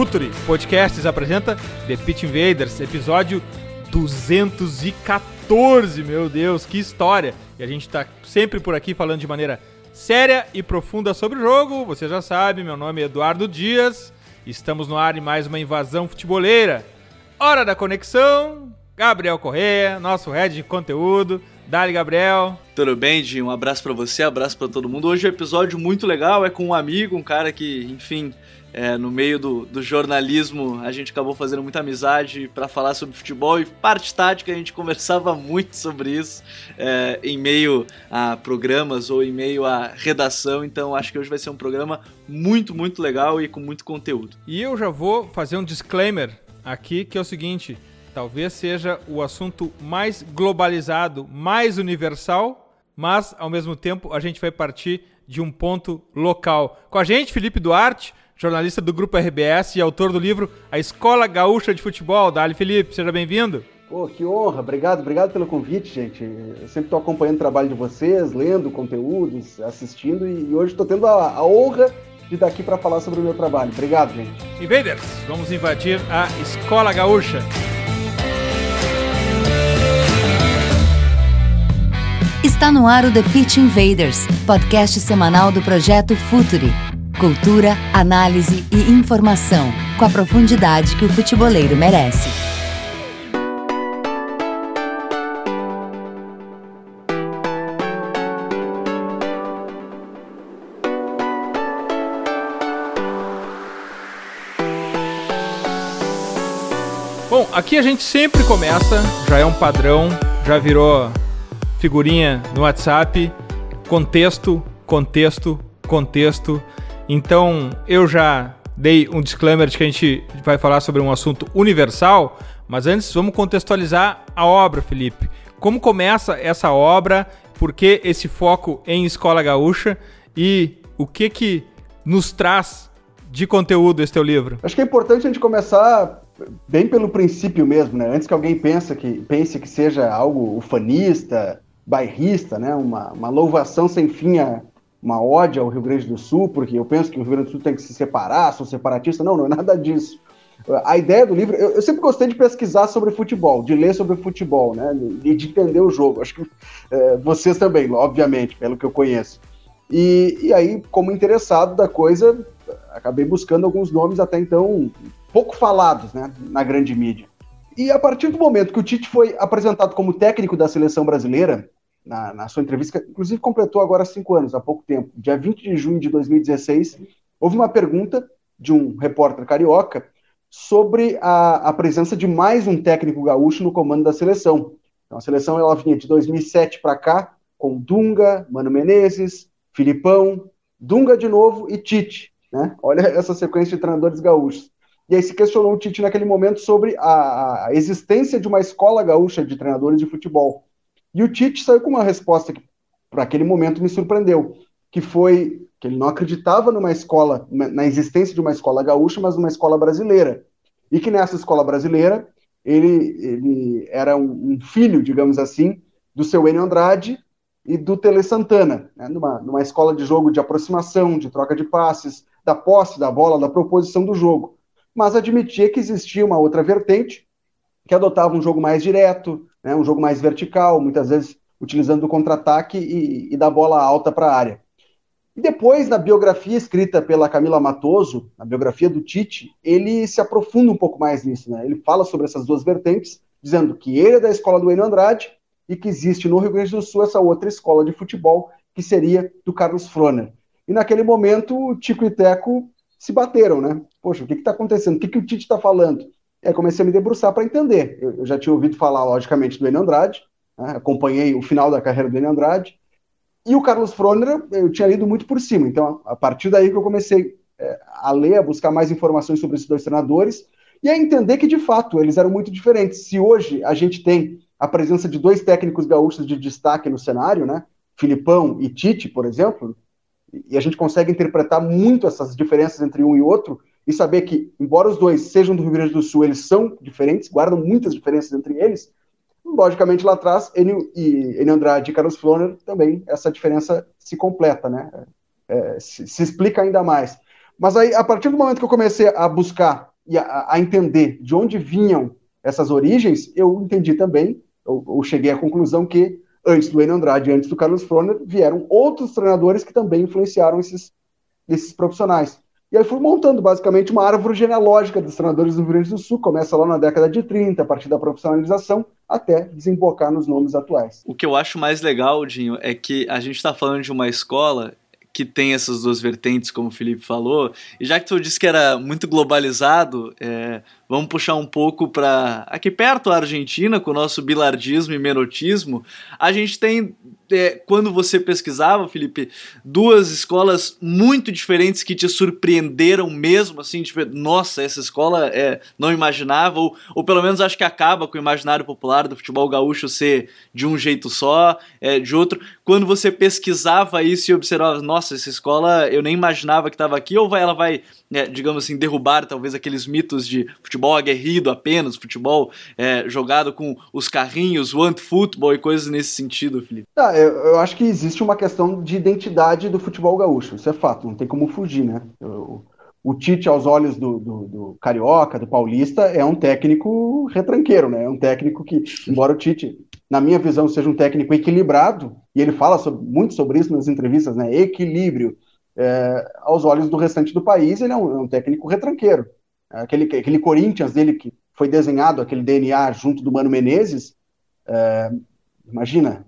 Futuri Podcasts apresenta The Pitch Invaders, episódio 214. Meu Deus, que história! E a gente tá sempre por aqui falando de maneira séria e profunda sobre o jogo. Você já sabe, meu nome é Eduardo Dias. Estamos no ar em mais uma invasão futeboleira. Hora da conexão. Gabriel Correia, nosso head de conteúdo. Dali, Gabriel. Tudo bem, Di? Um abraço para você, abraço para todo mundo. Hoje é um episódio muito legal, é com um amigo, um cara que, enfim, é, no meio do, do, jornalismo a gente acabou fazendo muita amizade para falar sobre futebol e parte tática a gente conversava muito sobre isso é, em meio a programas ou em meio a redação. Então acho que hoje vai ser um programa muito, muito legal e com muito conteúdo. E eu já vou fazer um disclaimer aqui que é o seguinte talvez seja o assunto mais globalizado, mais universal, mas ao mesmo tempo a gente vai partir de um ponto local. Com a gente, Felipe Duarte, jornalista do Grupo RBS e autor do livro A Escola Gaúcha de Futebol. Dali, Felipe, seja bem-vindo. Pô, que honra, obrigado, obrigado pelo convite, gente. Eu sempre estou acompanhando o trabalho de vocês, lendo conteúdos, assistindo, e hoje estou tendo a, a honra de daqui para falar sobre o meu trabalho. Obrigado, gente. Invaders, vamos invadir a Escola Gaúcha. Está no ar o The Pitch Invaders, podcast semanal do projeto Futuri. Cultura, análise e informação, com a profundidade que o futeboleiro merece. Bom, aqui a gente sempre começa, já é um padrão, já virou figurinha no WhatsApp, contexto, contexto, contexto. Então eu já dei um disclaimer de que a gente vai falar sobre um assunto universal, mas antes vamos contextualizar a obra, Felipe. Como começa essa obra? Por que esse foco em escola gaúcha? E o que que nos traz de conteúdo esse teu livro? Acho que é importante a gente começar bem pelo princípio mesmo, né? Antes que alguém pense que, pense que seja algo ufanista, bairrista, né? Uma, uma louvação sem fim a uma ódio ao Rio Grande do Sul, porque eu penso que o Rio Grande do Sul tem que se separar, sou separatista. Não, não é nada disso. A ideia do livro, eu, eu sempre gostei de pesquisar sobre futebol, de ler sobre futebol, né? E de entender o jogo. Acho que é, vocês também, obviamente, pelo que eu conheço. E, e aí, como interessado da coisa, acabei buscando alguns nomes até então pouco falados né, na grande mídia. E a partir do momento que o Tite foi apresentado como técnico da seleção brasileira, na, na, sua entrevista, que inclusive completou agora cinco anos, há pouco tempo, dia 20 de junho de 2016, houve uma pergunta de um repórter carioca sobre a, a presença de mais um técnico gaúcho no comando da seleção. Então, a seleção ela vinha de 2007 para cá, com Dunga, Mano Menezes, Filipão, Dunga de novo e Tite. Né? Olha essa sequência de treinadores gaúchos. E aí se questionou o Tite naquele momento sobre a, a existência de uma escola gaúcha de treinadores de futebol. E o Tite saiu com uma resposta que, para aquele momento, me surpreendeu, que foi que ele não acreditava numa escola, na existência de uma escola gaúcha, mas numa escola brasileira. E que nessa escola brasileira, ele, ele era um, um filho, digamos assim, do seu Enio Andrade e do Tele Santana, né, numa, numa escola de jogo de aproximação, de troca de passes, da posse da bola, da proposição do jogo. Mas admitia que existia uma outra vertente, que adotava um jogo mais direto, né, um jogo mais vertical, muitas vezes utilizando o contra-ataque e, e da bola alta para a área. E depois, na biografia escrita pela Camila Matoso, na biografia do Tite, ele se aprofunda um pouco mais nisso. Né? Ele fala sobre essas duas vertentes, dizendo que ele é da escola do Enio Andrade e que existe no Rio Grande do Sul essa outra escola de futebol, que seria do Carlos Froner. E naquele momento, o Tico e Teco se bateram, né? Poxa, o que está acontecendo? O que, que o Tite está falando? É, comecei a me debruçar para entender. Eu, eu, já tinha ouvido falar, logicamente, do Enio Andrade, né? acompanhei o final da carreira do Enio Andrade, e o Carlos Froner eu tinha lido muito por cima. Então, a partir daí que eu comecei é, a ler, a buscar mais informações sobre esses dois treinadores e a entender que, de fato, eles eram muito diferentes. Se hoje a gente tem a presença de dois técnicos gaúchos de destaque no cenário, né? Filipão e Tite, por exemplo, e a gente consegue interpretar muito essas diferenças entre um e outro e saber que, embora os dois sejam do Rio Grande do Sul, eles são diferentes, guardam muitas diferenças entre eles, logicamente lá atrás, Enio, e Enio Andrade e Carlos Floner também, essa diferença se completa, né? É, se, se, explica ainda mais. Mas aí, a partir do momento que eu comecei a buscar e a, a entender de onde vinham essas origens, eu entendi também, eu, eu cheguei à conclusão que antes do Enio Andrade, antes do Carlos Floner, vieram outros treinadores que também influenciaram esses, esses profissionais. E aí fui montando basicamente uma árvore genealógica dos treinadores do Rio Grande do Sul, começa lá na década de 30, a partir da profissionalização, até desembocar nos nomes atuais. O que eu acho mais legal, Dinho, é que a gente está falando de uma escola que tem essas duas vertentes, como o Felipe falou, e já que tu disse que era muito globalizado, é, vamos puxar um pouco para aqui perto a Argentina, com o nosso bilardismo e menotismo, a gente tem é, quando você pesquisava, Felipe, duas escolas muito diferentes que te surpreenderam mesmo, assim, tipo, nossa, essa escola é, não imaginava, ou, ou pelo menos acho que acaba com o imaginário popular do futebol gaúcho ser de um jeito só, é, de outro. Quando você pesquisava isso e observava, nossa, essa escola eu nem imaginava que estava aqui, ou vai, ela vai, é, digamos assim, derrubar talvez aqueles mitos de futebol aguerrido apenas, futebol é, jogado com os carrinhos, want football e coisas nesse sentido, Felipe? Ah, eu, eu, acho que existe uma questão de identidade do futebol gaúcho, isso é fato, não tem como fugir, né? O, o Tite, aos olhos do, do, do, Carioca, do Paulista, é um técnico retranqueiro, né? É um técnico que, embora o Tite, na minha visão, seja um técnico equilibrado, e ele fala sobre, muito sobre isso nas entrevistas, né? Equilíbrio. É, aos olhos do restante do país, ele é um, é um técnico retranqueiro. Aquele, aquele Corinthians dele que foi desenhado, aquele DNA junto do Mano Menezes, é, imagina,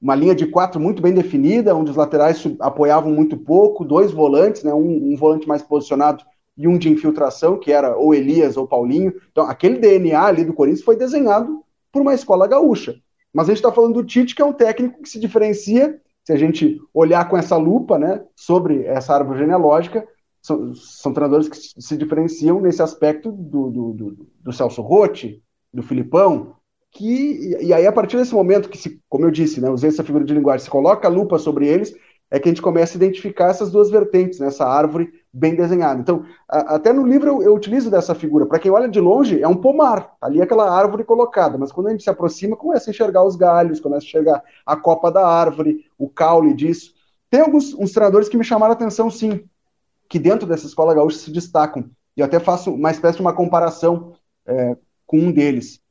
uma linha de quatro muito bem definida, onde os laterais apoiavam muito pouco, dois volantes, né, um, um, volante mais posicionado e um de infiltração, que era ou Elias ou Paulinho. Então, aquele DNA ali do Corinthians foi desenhado por uma escola gaúcha. Mas a gente está falando do Tite, que é um técnico que se diferencia, se a gente olhar com essa lupa né, sobre essa árvore genealógica, são, são treinadores que se diferenciam nesse aspecto do, do, do, do Celso Rotti, do Filipão, que e aí a partir desse momento que se, como eu disse, né, usei essa figura de linguagem, se coloca a lupa sobre eles, é que a gente começa a identificar essas duas vertentes, né, essa árvore bem desenhada. Então, a, até no livro eu, eu utilizo dessa figura. Para quem olha de longe, é um pomar, ali é aquela árvore colocada, mas quando a gente se aproxima, começa a enxergar os galhos, começa a enxergar a copa da árvore, o caule disso. Tem alguns uns treinadores que me chamaram a atenção, sim, que dentro dessa escola gaúcha se destacam. E eu até faço uma espécie de uma comparação é, com um deles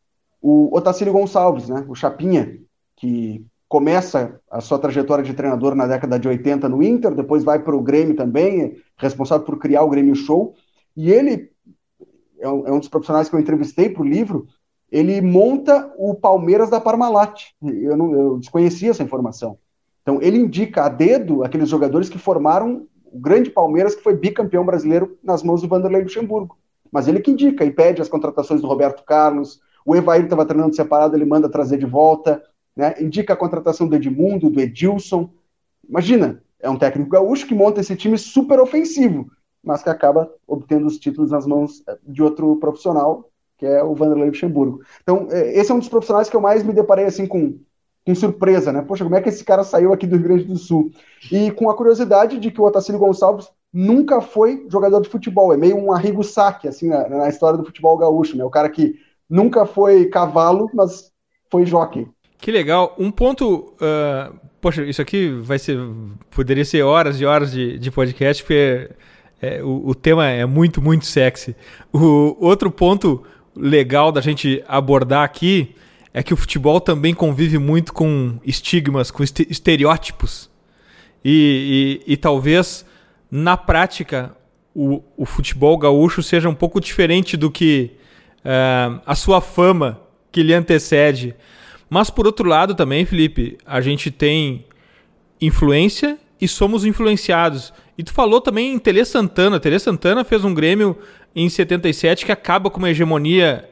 o Otacílio Gonçalves, né, o Chapinha, que começa a sua trajetória de treinador na década de 80 no Inter, depois vai para o Grêmio também, responsável por criar o Grêmio Show, e ele é um, é dos profissionais que eu entrevistei para o livro, ele monta o Palmeiras da Parmalat. Eu, não, eu desconhecia essa informação. Então, ele indica a dedo aqueles jogadores que formaram o grande Palmeiras, que foi bicampeão brasileiro nas mãos do Vanderlei Luxemburgo. Mas ele que indica e pede as contratações do Roberto Carlos, o Evair estava treinando separado, ele manda trazer de volta. Né? Indica a contratação do Edmundo, do Edilson. Imagina, é um técnico gaúcho que monta esse time super ofensivo, mas que acaba obtendo os títulos nas mãos eh, de outro profissional, que é o Vanderlei Luxemburgo. Então, eh, esse é um dos profissionais que eu mais me deparei assim com, com surpresa, né? Poxa, como é que esse cara saiu aqui do Rio Grande do Sul? E com a curiosidade de que o Otacílio Gonçalves nunca foi jogador de futebol, é meio um arrigo saque, assim, na, na história do futebol gaúcho, né? O cara que nunca foi cavalo, mas foi jockey. Que legal. Um ponto. Uh, poxa, isso aqui vai ser. Poderia ser horas e horas de, de podcast, porque é, o, o, tema é muito, muito sexy. O outro ponto legal da gente abordar aqui é que o futebol também convive muito com estigmas, com estereótipos. E, e, e talvez, na prática, o, o futebol gaúcho seja um pouco diferente do que uh, a sua fama que lhe antecede. Mas por outro lado também, Felipe, a gente tem influência e somos influenciados. E tu falou também em Tele Santana. Tele Santana fez um Grêmio em 77 que acaba com uma hegemonia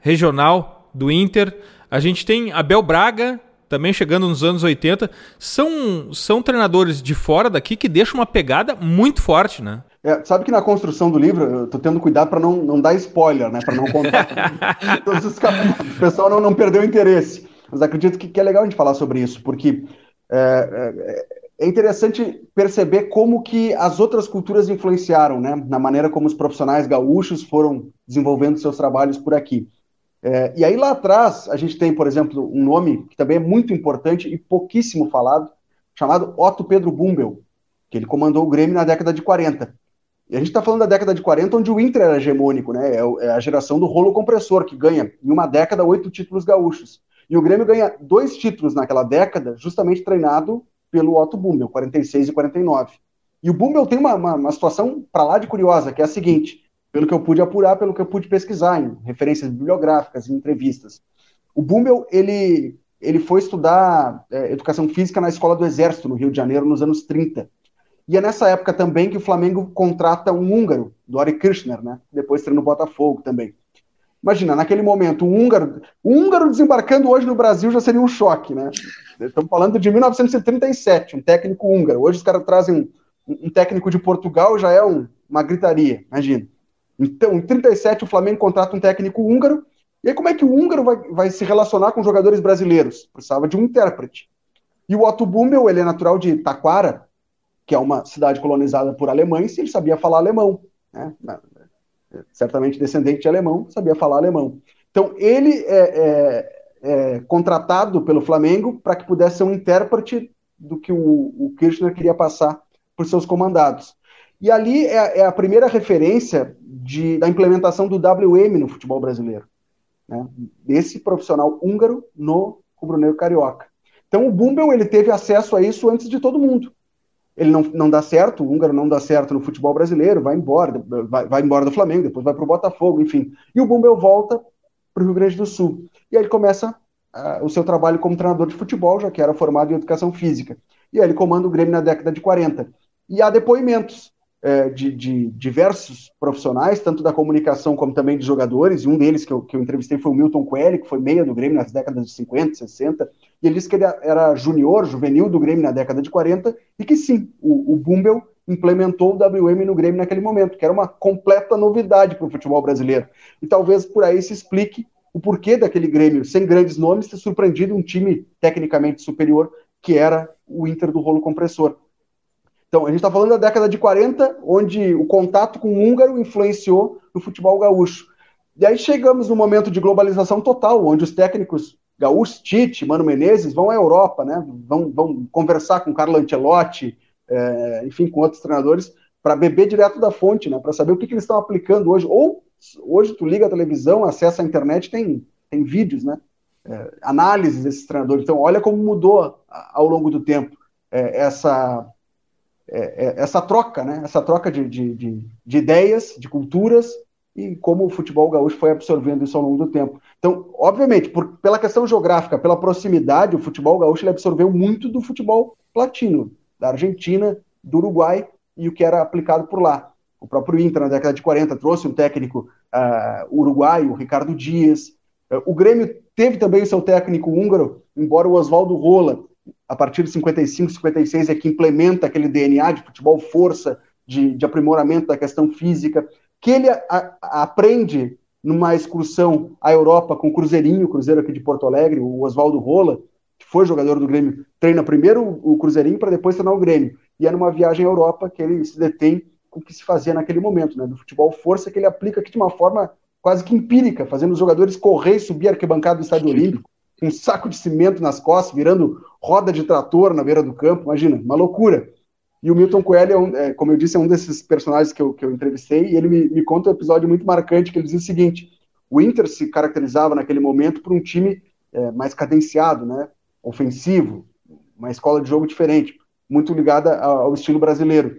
regional do Inter. A gente tem Abel Braga também chegando nos anos 80. São, são treinadores de fora daqui que deixam uma pegada muito forte, né? É, sabe que na construção do livro, eu tô tendo cuidado para não, não dar spoiler, né? Para não contar todos os capítulos, o pessoal não, não perder o interesse. Mas acredito que, que, é legal a gente falar sobre isso, porque é, é, é, interessante perceber como que as outras culturas influenciaram, né? Na maneira como os profissionais gaúchos foram desenvolvendo seus trabalhos por aqui. É, e aí lá atrás, a gente tem, por exemplo, um nome que também é muito importante e pouquíssimo falado, chamado Otto Pedro Bumbel, que ele comandou o Grêmio na década de 40. E a gente está falando da década de 40, onde o Inter era hegemônico, né? É, é a geração do rolo compressor, que ganha, em uma década, oito títulos gaúchos. E o Grêmio ganha dois títulos naquela década, justamente treinado pelo Otto Bumbel, 46 e 49. E o Bumbel tem uma, uma, uma situação para lá de curiosa, que é a seguinte, pelo que eu pude apurar, pelo que eu pude pesquisar em referências bibliográficas, em entrevistas. O Bumbel, ele, ele foi estudar é, educação física na Escola do Exército, no Rio de Janeiro, nos anos 30. E é nessa época também que o Flamengo contrata um húngaro, Dori Kirchner, né? Depois treina no Botafogo também. Imagina, naquele momento, um húngaro, um húngaro desembarcando hoje no Brasil já seria um choque, né? Estamos falando de 1937, um técnico húngaro. Hoje os caras trazem um, um, técnico de Portugal, já é um, uma gritaria, imagina. Então, em 37 o Flamengo contrata um técnico húngaro. E aí como é que o húngaro vai, vai se relacionar com jogadores brasileiros? Precisava de um intérprete. E o Otto Bummel, ele é natural de Taquara, que é uma cidade colonizada por alemães, ele sabia falar alemão. Né? Certamente descendente de alemão, sabia falar alemão. Então, ele é, é, é contratado pelo Flamengo para que pudesse ser um intérprete do que o, o Kirchner queria passar por seus comandados. E ali é, é a primeira referência de, da implementação do WM no futebol brasileiro. Né? Desse profissional húngaro no rubro-negro carioca. Então o Bumbel ele teve acesso a isso antes de todo mundo ele não, não dá certo, o húngaro não dá certo no futebol brasileiro, vai embora, vai, vai embora do Flamengo, depois vai para o Botafogo, enfim. E o Bumbel volta para o Rio Grande do Sul. E aí ele começa uh, o seu trabalho como treinador de futebol, já que era formado em educação física. E aí ele comanda o Grêmio na década de 40. E há depoimentos de, de, diversos profissionais, tanto da comunicação como também de jogadores, e um deles que eu, que eu entrevistei foi o Milton Coelho, que foi meia do Grêmio nas décadas de 50, 60, e ele disse que ele era junior, juvenil do Grêmio na década de 40, e que sim, o, o Bumbel implementou o WM no Grêmio naquele momento, que era uma completa novidade para o futebol brasileiro. E talvez por aí se explique o porquê daquele Grêmio, sem grandes nomes, ter surpreendido um time tecnicamente superior, que era o Inter do rolo compressor. Então, a gente está falando da década de 40, onde o contato com o húngaro influenciou no futebol gaúcho. E aí chegamos no momento de globalização total, onde os técnicos gaúchos, Tite, Mano Menezes, vão à Europa, né? vão, vão conversar com Carlo Ancelotti, é, enfim, com outros treinadores, para beber direto da fonte, né? para saber o que, que eles estão aplicando hoje. Ou hoje tu liga a televisão, acessa a internet, tem, tem vídeos, né? É, análises desses treinadores. Então, olha como mudou ao longo do tempo é, essa é, é, essa troca, né? Essa troca de, de, de, de, ideias, de culturas e como o futebol gaúcho foi absorvendo isso ao longo do tempo. Então, obviamente, por, pela questão geográfica, pela proximidade, o futebol gaúcho ele absorveu muito do futebol latino, da Argentina, do Uruguai e o que era aplicado por lá. O próprio Inter, na década de 40, trouxe um técnico uh, uruguaio, Ricardo Dias. Uh, o Grêmio teve também o seu técnico húngaro, embora o Oswaldo Rola a partir de 55, 56 é que implementa aquele DNA de futebol força, de, de aprimoramento da questão física, que ele a, a, aprende numa excursão à Europa com o Cruzeirinho, o Cruzeiro aqui de Porto Alegre, o Oswaldo Rola, que foi jogador do Grêmio, treina primeiro o Cruzeirinho para depois treinar o Grêmio. E é numa viagem à Europa que ele se detém com o que se fazia naquele momento, né, do futebol força, que ele aplica aqui de uma forma quase que empírica, fazendo os jogadores correr e subir a arquibancada do Estádio Olímpico, um saco de cimento nas costas, virando roda de trator na beira do campo, imagina, uma loucura. E o Milton Coelho, é, um, é como eu disse, é um desses personagens que eu, que eu entrevistei, e ele me, me conta um episódio muito marcante, que ele diz o seguinte, o Inter se caracterizava naquele momento por um time é, mais cadenciado, né, ofensivo, uma escola de jogo diferente, muito ligada ao estilo brasileiro.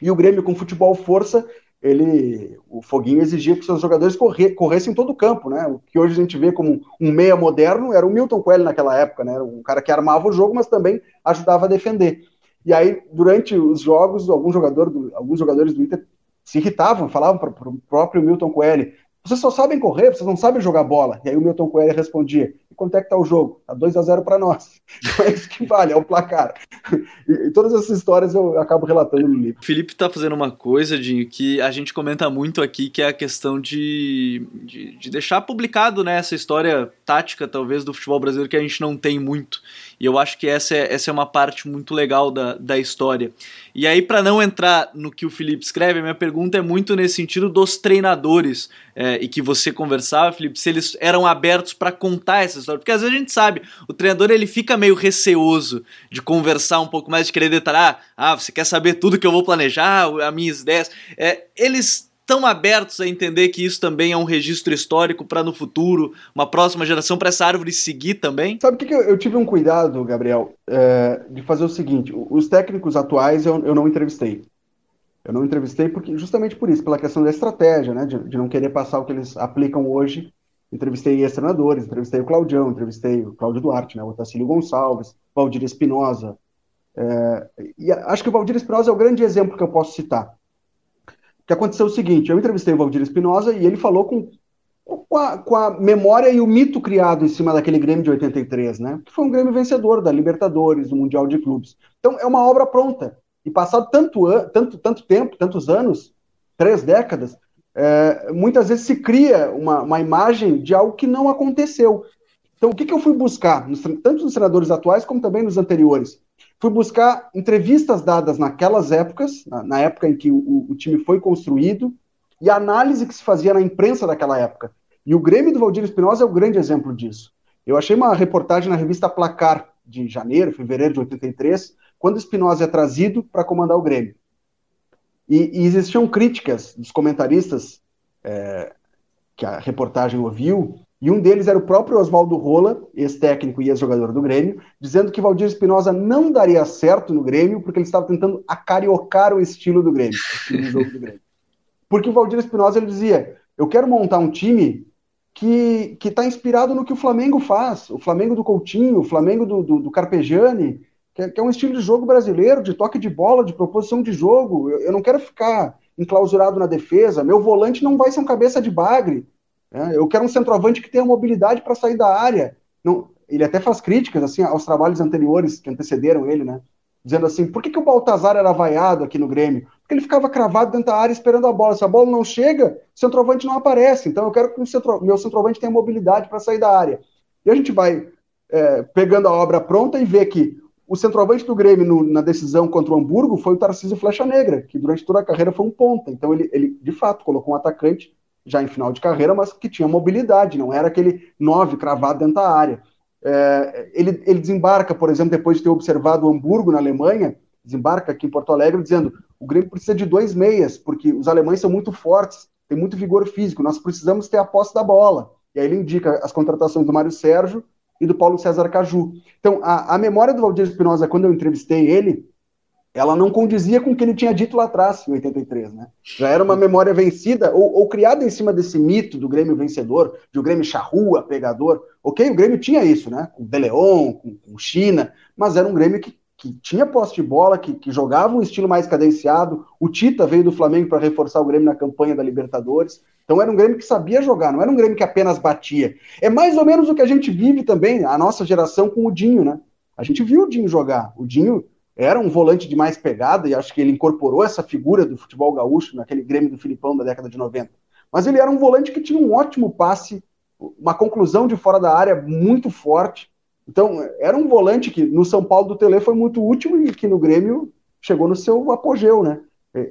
E o Grêmio com futebol força ele, o Foguinho exigia que seus jogadores corre, corressem todo o campo, né? O que hoje a gente vê como um meia moderno era o Milton Coelho naquela época, né? Um cara que armava o jogo, mas também ajudava a defender. E aí, durante os jogos, algum jogador do, alguns jogadores do Inter se irritavam, falavam para o próprio Milton Coelho: vocês só sabem correr, vocês não sabem jogar bola. E aí o Milton Coelho respondia: e quanto é que tá o jogo? Tá 2 a 0 para nós. Então é isso que vale, é o placar. E, todas essas histórias eu acabo relatando no livro. Felipe tá fazendo uma coisa, de que a gente comenta muito aqui, que é a questão de, de, de deixar publicado né, essa história tática, talvez, do futebol brasileiro que a gente não tem muito. E eu acho que essa é, essa é uma parte muito legal da, da história. E aí, para não entrar no que o Felipe escreve, a minha pergunta é muito nesse sentido dos treinadores é, e que você conversava, Felipe, se eles eram abertos para contar essa história. Porque às vezes a gente sabe, o treinador ele fica meio receoso de conversar um pouco mais, de querer detalhar. Ah, você quer saber tudo que eu vou planejar, as minhas ideias. É, eles estão abertos a entender que isso também é um registro histórico para no futuro, uma próxima geração, para essa árvore seguir também? Sabe o que, que eu, eu, tive um cuidado, Gabriel, é, de fazer o seguinte: os técnicos atuais eu, eu não entrevistei. Eu não entrevistei porque justamente por isso, pela questão da estratégia, né, de, de não querer passar o que eles aplicam hoje. Entrevistei ex-treinadores, entrevistei o Claudião, entrevistei o Cláudio Duarte, né, o Otacílio Gonçalves, Valdir Espinosa. É, e acho que o Valdir Espinosa é o grande exemplo que eu posso citar que aconteceu o seguinte: eu entrevistei o Valdir Espinosa e ele falou com, com a, com, a, memória e o mito criado em cima daquele Grêmio de 83, né? Que foi um Grêmio vencedor da Libertadores, do Mundial de Clubes. Então é uma obra pronta. E passado tanto, tanto, tanto tempo, tantos anos, três décadas, é, muitas vezes se cria uma, uma imagem de algo que não aconteceu. Então, o que, que eu fui buscar, tanto nos treinadores atuais como também nos anteriores? Fui buscar entrevistas dadas naquelas épocas, na, na época em que o, o, time foi construído, e a análise que se fazia na imprensa daquela época. E o Grêmio do Valdir Espinosa é o grande exemplo disso. Eu achei uma reportagem na revista Placar, de janeiro, fevereiro de 83, quando Espinosa é trazido para comandar o Grêmio. E, e, existiam críticas dos comentaristas é, que a reportagem ouviu, e um deles era o próprio Oswaldo Rola, ex-técnico e ex-jogador do Grêmio, dizendo que Valdir Espinosa não daria certo no Grêmio porque ele estava tentando acariocar o estilo do Grêmio, o jogo do Grêmio. Porque o Valdir Espinosa ele dizia: eu quero montar um time que está inspirado no que o Flamengo faz, o Flamengo do Coutinho, o Flamengo do, do, do Carpegiani, que é, que é, um estilo de jogo brasileiro, de toque de bola, de proposição de jogo. Eu, eu não quero ficar enclausurado na defesa, meu volante não vai ser um cabeça de bagre, é, eu quero um centroavante que tenha mobilidade para sair da área. Não, ele até faz críticas assim aos trabalhos anteriores que antecederam ele, né? Dizendo assim, por que, que o Baltazar era vaiado aqui no Grêmio? Porque ele ficava cravado dentro da área esperando a bola. Se a bola não chega, o centroavante não aparece. Então eu quero que o centro, meu centroavante tenha mobilidade para sair da área. E a gente vai é, pegando a obra pronta e vê que o centroavante do Grêmio no, na decisão contra o Hamburgo foi o Tarcísio Flecha Negra, que durante toda a carreira foi um ponta. Então ele, ele de fato, colocou um atacante já em final de carreira, mas que tinha mobilidade, não era aquele nove cravado dentro da área. É, ele, ele desembarca, por exemplo, depois de ter observado o Hamburgo na Alemanha, desembarca aqui em Porto Alegre dizendo o Grêmio precisa de dois meias, porque os alemães são muito fortes, têm muito vigor físico, nós precisamos ter a posse da bola. E aí ele indica as contratações do Mário Sérgio e do Paulo César Caju. Então, a, a memória do Valdir Espinosa, quando eu entrevistei ele, ela não condizia com o que ele tinha dito lá atrás, em 83, né? Já era uma memória vencida, ou, ou criada em cima desse mito do Grêmio vencedor, de o Grêmio charrua, pegador. Ok, o Grêmio tinha isso, né? Com o Deleon, com, com China, mas era um Grêmio que, que tinha posse de bola, que, que jogava um estilo mais cadenciado. O Tita veio do Flamengo para reforçar o Grêmio na campanha da Libertadores. Então era um Grêmio que sabia jogar, não era um Grêmio que apenas batia. É mais ou menos o que a gente vive também, a nossa geração com o Dinho, né? A gente viu o Dinho jogar. O Dinho era um volante de mais pegada, e acho que ele incorporou essa figura do futebol gaúcho naquele Grêmio do Filipão da década de 90. Mas ele era um volante que tinha um ótimo passe, uma conclusão de fora da área muito forte. Então, era um volante que no São Paulo do Tele foi muito útil e que no Grêmio chegou no seu apogeu, né?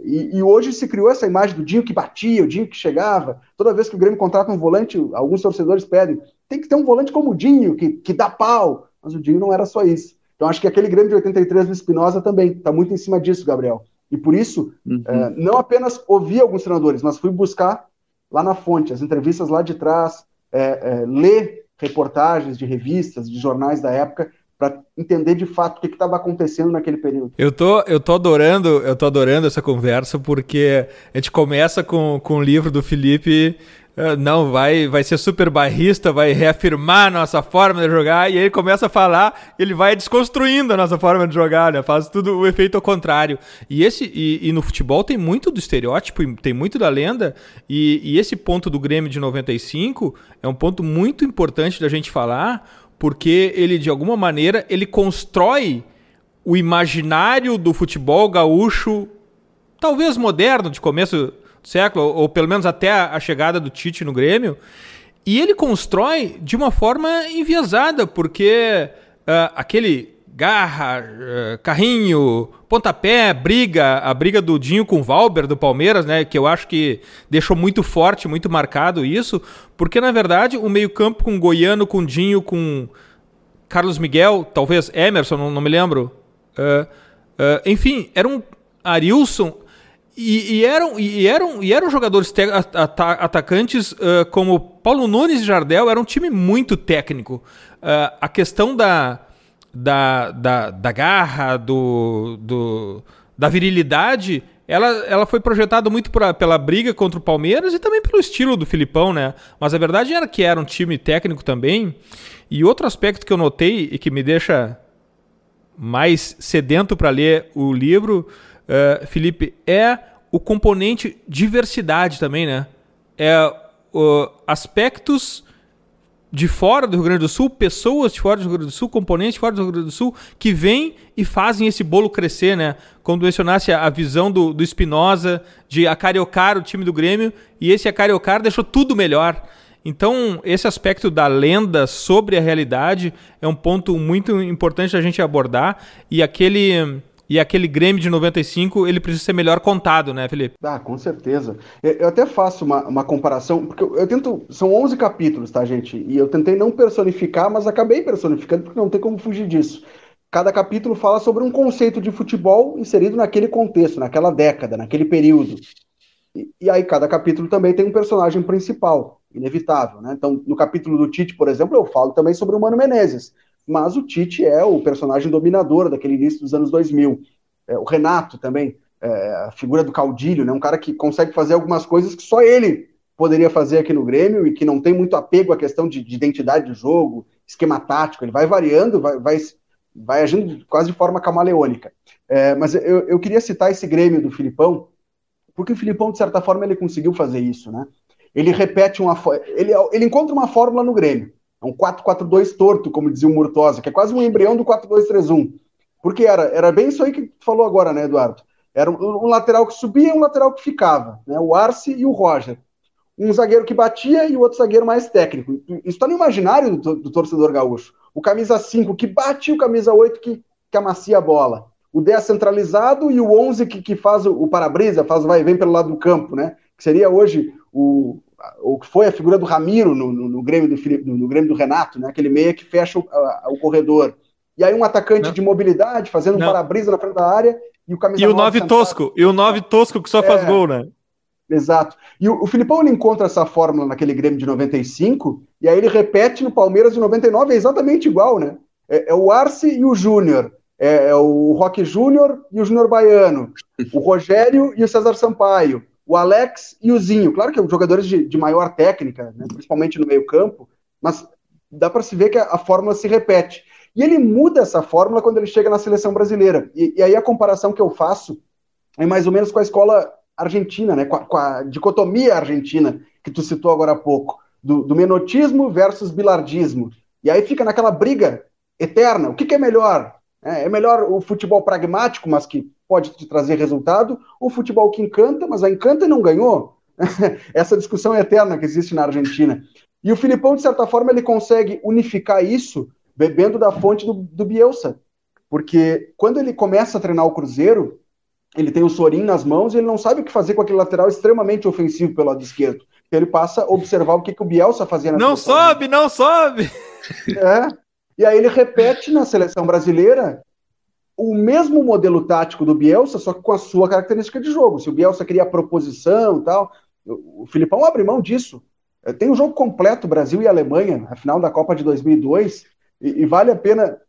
E, e, hoje se criou essa imagem do Dinho que batia, o Dinho que chegava. Toda vez que o Grêmio contrata um volante, alguns torcedores pedem, tem que ter um volante como o Dinho, que, que dá pau. Mas o Dinho não era só isso. Então acho que aquele Grêmio de 83 do Espinosa também está muito em cima disso, Gabriel. E por isso, uhum. é, não apenas ouvi alguns treinadores, mas fui buscar lá na fonte, as entrevistas lá de trás, é, é, ler reportagens de revistas, de jornais da época, para entender de fato o que estava acontecendo naquele período. Eu tô, eu tô adorando, eu tô adorando essa conversa porque a gente começa com, com o livro do Felipe não, vai, vai ser super barrista, vai reafirmar a nossa forma de jogar, e aí ele começa a falar, ele vai desconstruindo a nossa forma de jogar, né? Faz tudo o efeito ao contrário. E esse e, e no futebol tem muito do estereótipo, tem muito da lenda, e, e esse ponto do Grêmio de 95 é um ponto muito importante da gente falar, porque ele, de alguma maneira, ele constrói o imaginário do futebol gaúcho, talvez moderno, de começo século, ou pelo menos até a chegada do Tite no Grêmio, e ele constrói de uma forma enviesada, porque uh, aquele garra, uh, carrinho, pontapé, briga, a briga do Dinho com o Valber do Palmeiras, né, que eu acho que deixou muito forte, muito marcado isso, porque na verdade o meio-campo com Goiano, com Dinho, com Carlos Miguel, talvez Emerson, não, não me lembro. Uh, enfim, era um Arilson e, e, eram, e, eram, e eram jogadores atacantes uh, como Paulo Nunes e Jardel, era um time muito técnico. Uh, a questão da, da, da, da garra, do, do, da virilidade, ela, ela foi projetada muito pra, pela briga contra o Palmeiras e também pelo estilo do Filipão, né? Mas a verdade era que era um time técnico também. E outro aspecto que eu notei e que me deixa mais sedento para ler o livro uh, Felipe, é o componente diversidade também, né? É uh, aspectos de fora do Rio Grande do Sul, pessoas de fora do Rio Grande do Sul, componentes de fora do Rio Grande do Sul, que vêm e fazem esse bolo crescer, né? Quando mencionasse a, a visão do, do Espinosa de acariocar o time do Grêmio, e esse acariocar deixou tudo melhor. Então, esse aspecto da lenda sobre a realidade é um ponto muito importante a gente abordar, e aquele e aquele Grêmio de 95, ele precisa ser melhor contado, né, Felipe? Ah, com certeza. Eu até faço uma, uma comparação, porque eu tento. São 11 capítulos, tá, gente? E eu tentei não personificar, mas acabei personificando, porque não tem como fugir disso. Cada capítulo fala sobre um conceito de futebol inserido naquele contexto, naquela década, naquele período. E, e aí, cada capítulo também tem um personagem principal, inevitável, né? Então, no capítulo do Tite, por exemplo, eu falo também sobre o Mano Menezes mas o Tite é o personagem dominador daquele início dos anos 2000. É, o Renato também, é, a figura do caudilho, né, um cara que consegue fazer algumas coisas que só ele poderia fazer aqui no Grêmio e que não tem muito apego à questão de, de identidade de jogo, esquema tático, ele vai variando, vai, vai, vai agindo quase de forma camaleônica. É, mas eu, eu queria citar esse Grêmio do Filipão, porque o Filipão, de certa forma, ele conseguiu fazer isso, né? Ele repete uma. Ele, ele encontra uma fórmula no Grêmio. É um 4-4-2 torto, como dizia o Murtosa, que é quase um embrião do 4-2-3-1. Porque era, era bem isso aí que tu falou agora, né, Eduardo? Era um, um lateral que subia e um lateral que ficava, né? O Arce e o Roger. Um zagueiro que batia e o outro zagueiro mais técnico. Isso está no imaginário do, do, torcedor gaúcho. O camisa 5 que bate e o camisa 8 que, que amacia a bola. O 10 centralizado e o 11 que, que faz o, o para-brisa, faz vai e vem pelo lado do campo, né? Que seria hoje o, o que foi a figura do Ramiro no, no, no Grêmio do Filipe, no, no, Grêmio do Renato, né? Aquele meia que fecha o, a, o corredor. E aí um atacante Não. de mobilidade, fazendo Não. um para-brisa na frente da área, e o camisa E o 9 tosco, e o 9 tosco que só faz é, gol, né? Exato. E o, o Filipão ele encontra essa fórmula naquele Grêmio de 95, e aí ele repete no Palmeiras de 99, é exatamente igual, né? É, é o Arce e o Júnior. É, é, o Roque Júnior e o Júnior Baiano. O Rogério e o César Sampaio o Alex e o Zinho. Claro que são jogadores de, de maior técnica, né, principalmente no meio-campo, mas dá para se ver que a, a, fórmula se repete. E ele muda essa fórmula quando ele chega na seleção brasileira. E, e aí a comparação que eu faço é mais ou menos com a escola argentina, né, com a, com a dicotomia argentina que tu citou agora há pouco, do, do, menotismo versus bilardismo. E aí fica naquela briga eterna. O que, que é melhor? É, é melhor o futebol pragmático, mas que pode te trazer resultado, o futebol que encanta, mas a encanta não ganhou. Essa discussão é eterna que existe na Argentina. E o Filipão, de certa forma, ele consegue unificar isso bebendo da fonte do, do Bielsa. Porque quando ele começa a treinar o Cruzeiro, ele tem o Sorin nas mãos e ele não sabe o que fazer com aquele lateral extremamente ofensivo pelo lado esquerdo. Ele passa a observar o que, que o Bielsa fazia na Não sobe, não sobe! É. E aí ele repete na seleção brasileira o mesmo modelo tático do Bielsa, só que com a sua característica de jogo. Se o Bielsa queria proposição e tal, o Filipão abre mão disso. É, tem um jogo completo, Brasil e Alemanha, a final da Copa de 2002, e, e vale a pena,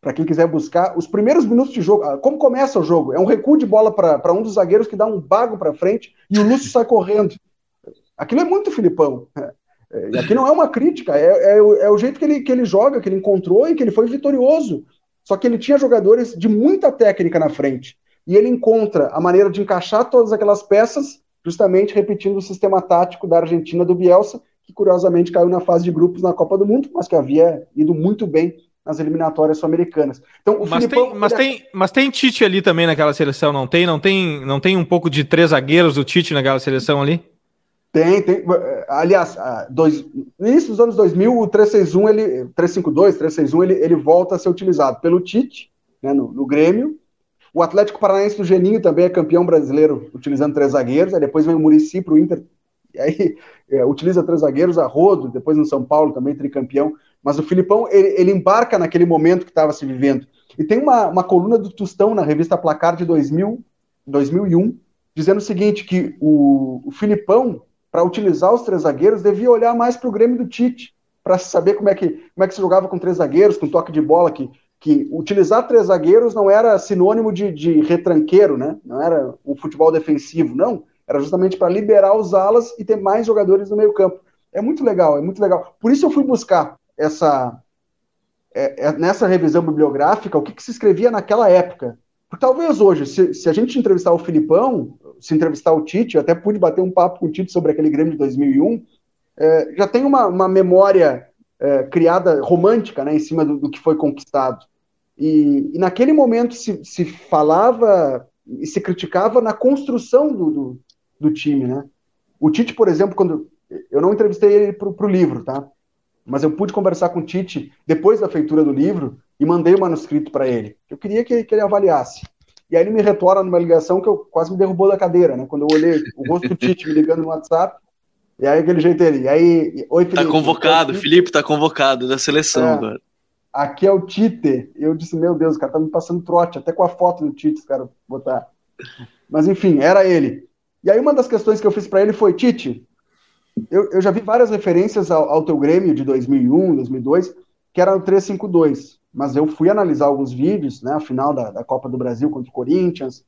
para quem quiser buscar, os primeiros minutos de jogo. Ah, como começa o jogo? É um recuo de bola para um dos zagueiros que dá um bago para frente e o Lúcio sai correndo. Aquilo é muito Filipão. É, aqui não é uma crítica, é, é, é, o jeito que ele, que ele joga, que ele encontrou e que ele foi vitorioso. Só que ele tinha jogadores de muita técnica na frente. E ele encontra a maneira de encaixar todas aquelas peças, justamente repetindo o sistema tático da Argentina do Bielsa, que curiosamente caiu na fase de grupos na Copa do Mundo, mas que havia ido muito bem nas eliminatórias sul-americanas. Então, mas, Filipão, tem, mas, ele... tem, mas tem Tite ali também naquela seleção, não tem? Não tem, não tem um pouco de três zagueiros do Tite naquela seleção ali? Tem, tem. Aliás, dois, no início dos anos 2000, o 361, ele, 352, 361, ele, ele volta a ser utilizado pelo Tite, né, no, no Grêmio. O Atlético Paranaense do Geninho também é campeão brasileiro, utilizando três zagueiros. Aí depois vem o Murici para o Inter, e aí é, utiliza três zagueiros, a Rodo, depois no São Paulo também tricampeão. Mas o Filipão, ele, ele embarca naquele momento que estava se vivendo. E tem uma, uma coluna do Tostão na revista Placar de 2000, 2001, dizendo o seguinte, que o, o Filipão para utilizar os três zagueiros, devia olhar mais para o Grêmio do Tite, para saber como é, que, como é que se jogava com três zagueiros, com toque de bola, que, que utilizar três zagueiros não era sinônimo de, de retranqueiro, né? não era um futebol defensivo, não. Era justamente para liberar os alas e ter mais jogadores no meio campo. É muito legal, é muito legal. Por isso eu fui buscar essa é, é, nessa revisão bibliográfica o que, que, se escrevia naquela época. Porque talvez hoje, se, se a gente entrevistar o Filipão, se entrevistar o Tite, eu até pude bater um papo com o Tite sobre aquele Grêmio de 2001, é, já tem uma, uma memória é, criada romântica né, em cima do, do que foi conquistado. E, e, naquele momento se, se falava e se criticava na construção do, do, do, time. Né? O Tite, por exemplo, quando. Eu não entrevistei ele para o livro, tá? Mas eu pude conversar com o Tite depois da feitura do livro e mandei o manuscrito para ele. Eu queria que, que ele avaliasse. E aí ele me retorna numa ligação que eu quase me derrubou da cadeira, né? Quando eu olhei o rosto do Tite me ligando no WhatsApp, e aí aquele jeito ele, e aí, oi Felipe. Tá convocado, é Felipe tá convocado da seleção é, agora. Aqui é o Tite. Eu disse, meu Deus, o cara tá me passando trote, até com a foto do Tite, os caras botar. Mas enfim, era ele. E aí uma das questões que eu fiz para ele foi, Tite, eu, eu já vi várias referências ao, ao teu Grêmio de 2001, 2002, que era o 352 mas eu fui analisar alguns vídeos, né, a final da, da Copa do Brasil contra o Corinthians,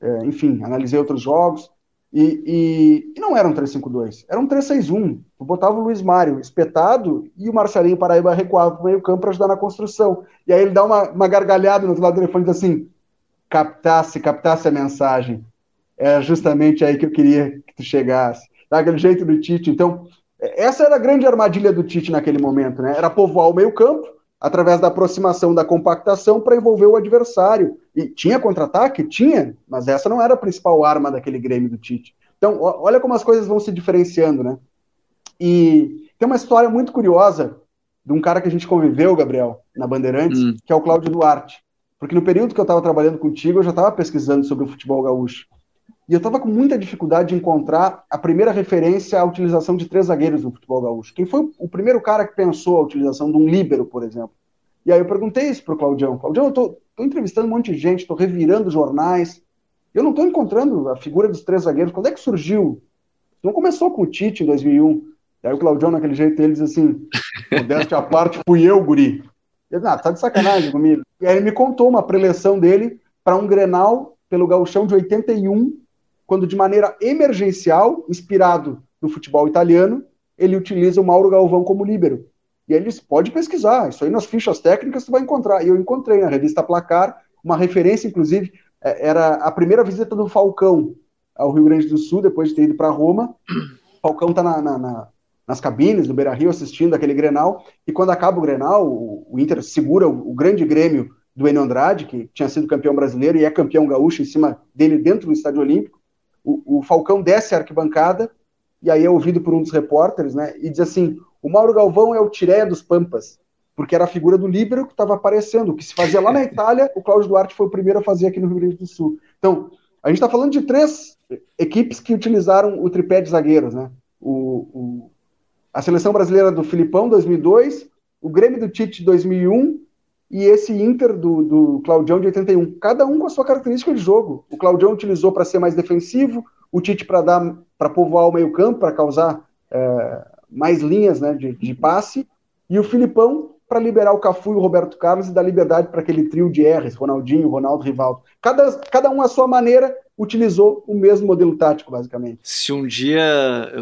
é, enfim, analisei outros jogos, e, e, e não era um 3-5-2, era um 3-6-1. Eu botava o Luiz Mário espetado e o Marcelinho Paraíba recuava para o meio campo para ajudar na construção. E aí ele dá uma, uma gargalhada no outro lado do telefone e diz assim, captasse, captasse a mensagem. É justamente aí que eu queria que tu chegasse. Daquele jeito do Tite. Então, essa era a grande armadilha do Tite naquele momento, né? Era povoar o meio campo, através da aproximação da compactação para envolver o adversário. E tinha contra-ataque? Tinha, mas essa não era a principal arma daquele Grêmio do Tite. Então, olha como as coisas vão se diferenciando, né? E tem uma história muito curiosa de um cara que a gente conviveu, Gabriel, na Bandeirantes, hum. que é o Cláudio Duarte. Porque no período que eu estava trabalhando contigo, eu já estava pesquisando sobre o futebol gaúcho. E eu estava com muita dificuldade de encontrar a primeira referência à utilização de três zagueiros no futebol gaúcho. Quem foi o primeiro cara que pensou a utilização de um líbero, por exemplo? E aí eu perguntei isso para o Claudião. Claudião, eu estou entrevistando um monte de gente, estou revirando jornais. Eu não estou encontrando a figura dos três zagueiros. Quando é que surgiu? Não começou com o Tite em 2001. E aí o Claudião, naquele jeito, ele diz assim: modéstia à parte, fui eu, guri. Ele, ah, tá de sacanagem comigo. E aí ele me contou uma preleção dele para um Grenal pelo Gauchão de 81, quando de maneira emergencial, inspirado no futebol italiano, ele utiliza o Mauro Galvão como líbero. E ele disse, pode pesquisar, isso aí nas fichas técnicas você vai encontrar. E eu encontrei na revista Placar, uma referência, inclusive, é, era a primeira visita do Falcão ao Rio Grande do Sul, depois de ter ido para Roma. O Falcão está na, na, na, nas cabines do Beira-Rio assistindo aquele Grenal, e quando acaba o Grenal, o, o Inter segura o, o grande Grêmio do Enio Andrade, que tinha sido campeão brasileiro e é campeão gaúcho em cima dele dentro do Estádio Olímpico, o, o Falcão desce a arquibancada e aí é ouvido por um dos repórteres, né? E diz assim: o Mauro Galvão é o Tiré dos Pampas, porque era a figura do líbero que estava aparecendo. Que se fazia lá na Itália, o Cláudio Duarte foi o primeiro a fazer aqui no Rio Grande do Sul. Então, a gente está falando de três equipes que utilizaram o tripé de zagueiros, né? O, o, a seleção brasileira do Filipão, 2002, o Grêmio do Tite, 2001 e esse Inter do, do Claudião de 81. Cada um com a sua característica de jogo. O Claudião utilizou para ser mais defensivo, o Tite para dar para povoar o meio-campo, para causar é, mais linhas né, de, de, passe, e o Filipão para liberar o Cafu e o Roberto Carlos e dar liberdade para aquele trio de R's, Ronaldinho, Ronaldo, Rivaldo. Cada, cada um à sua maneira, utilizou o mesmo modelo tático, basicamente. Se um dia,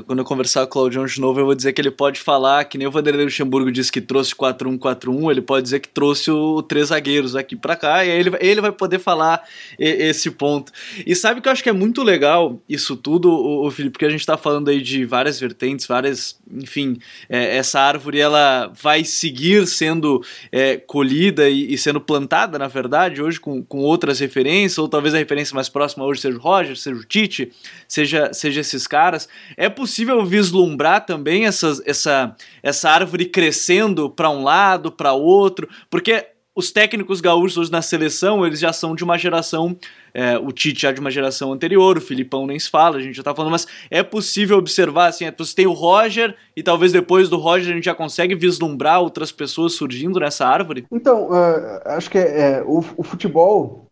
quando eu conversar com o Claudião de novo, eu vou dizer que ele pode falar, que nem o Vanderlei Luxemburgo disse que trouxe 4-1-4-1, ele pode dizer que trouxe o três zagueiros aqui para cá, e aí ele, ele vai poder falar esse ponto. E sabe que eu acho que é muito legal isso tudo, o, Felipe, porque a gente tá falando aí de várias vertentes, várias, enfim, é, essa árvore ela vai seguir sendo é, colhida e, e, sendo plantada, na verdade, hoje com, com outras referências, ou talvez a referência mais próxima hoje seja o Roger, seja o Tite, seja, seja esses caras. É possível vislumbrar também essas, essa, essa árvore crescendo para um lado, para outro, porque os técnicos gaúchos na seleção, eles já são de uma geração, é, o Tite já de uma geração anterior, o Filipão nem se fala, a gente já tá falando, mas é possível observar, assim, é, você tem o Roger, e talvez depois do Roger a gente já consegue vislumbrar outras pessoas surgindo nessa árvore? Então, uh, acho que é, o, o, futebol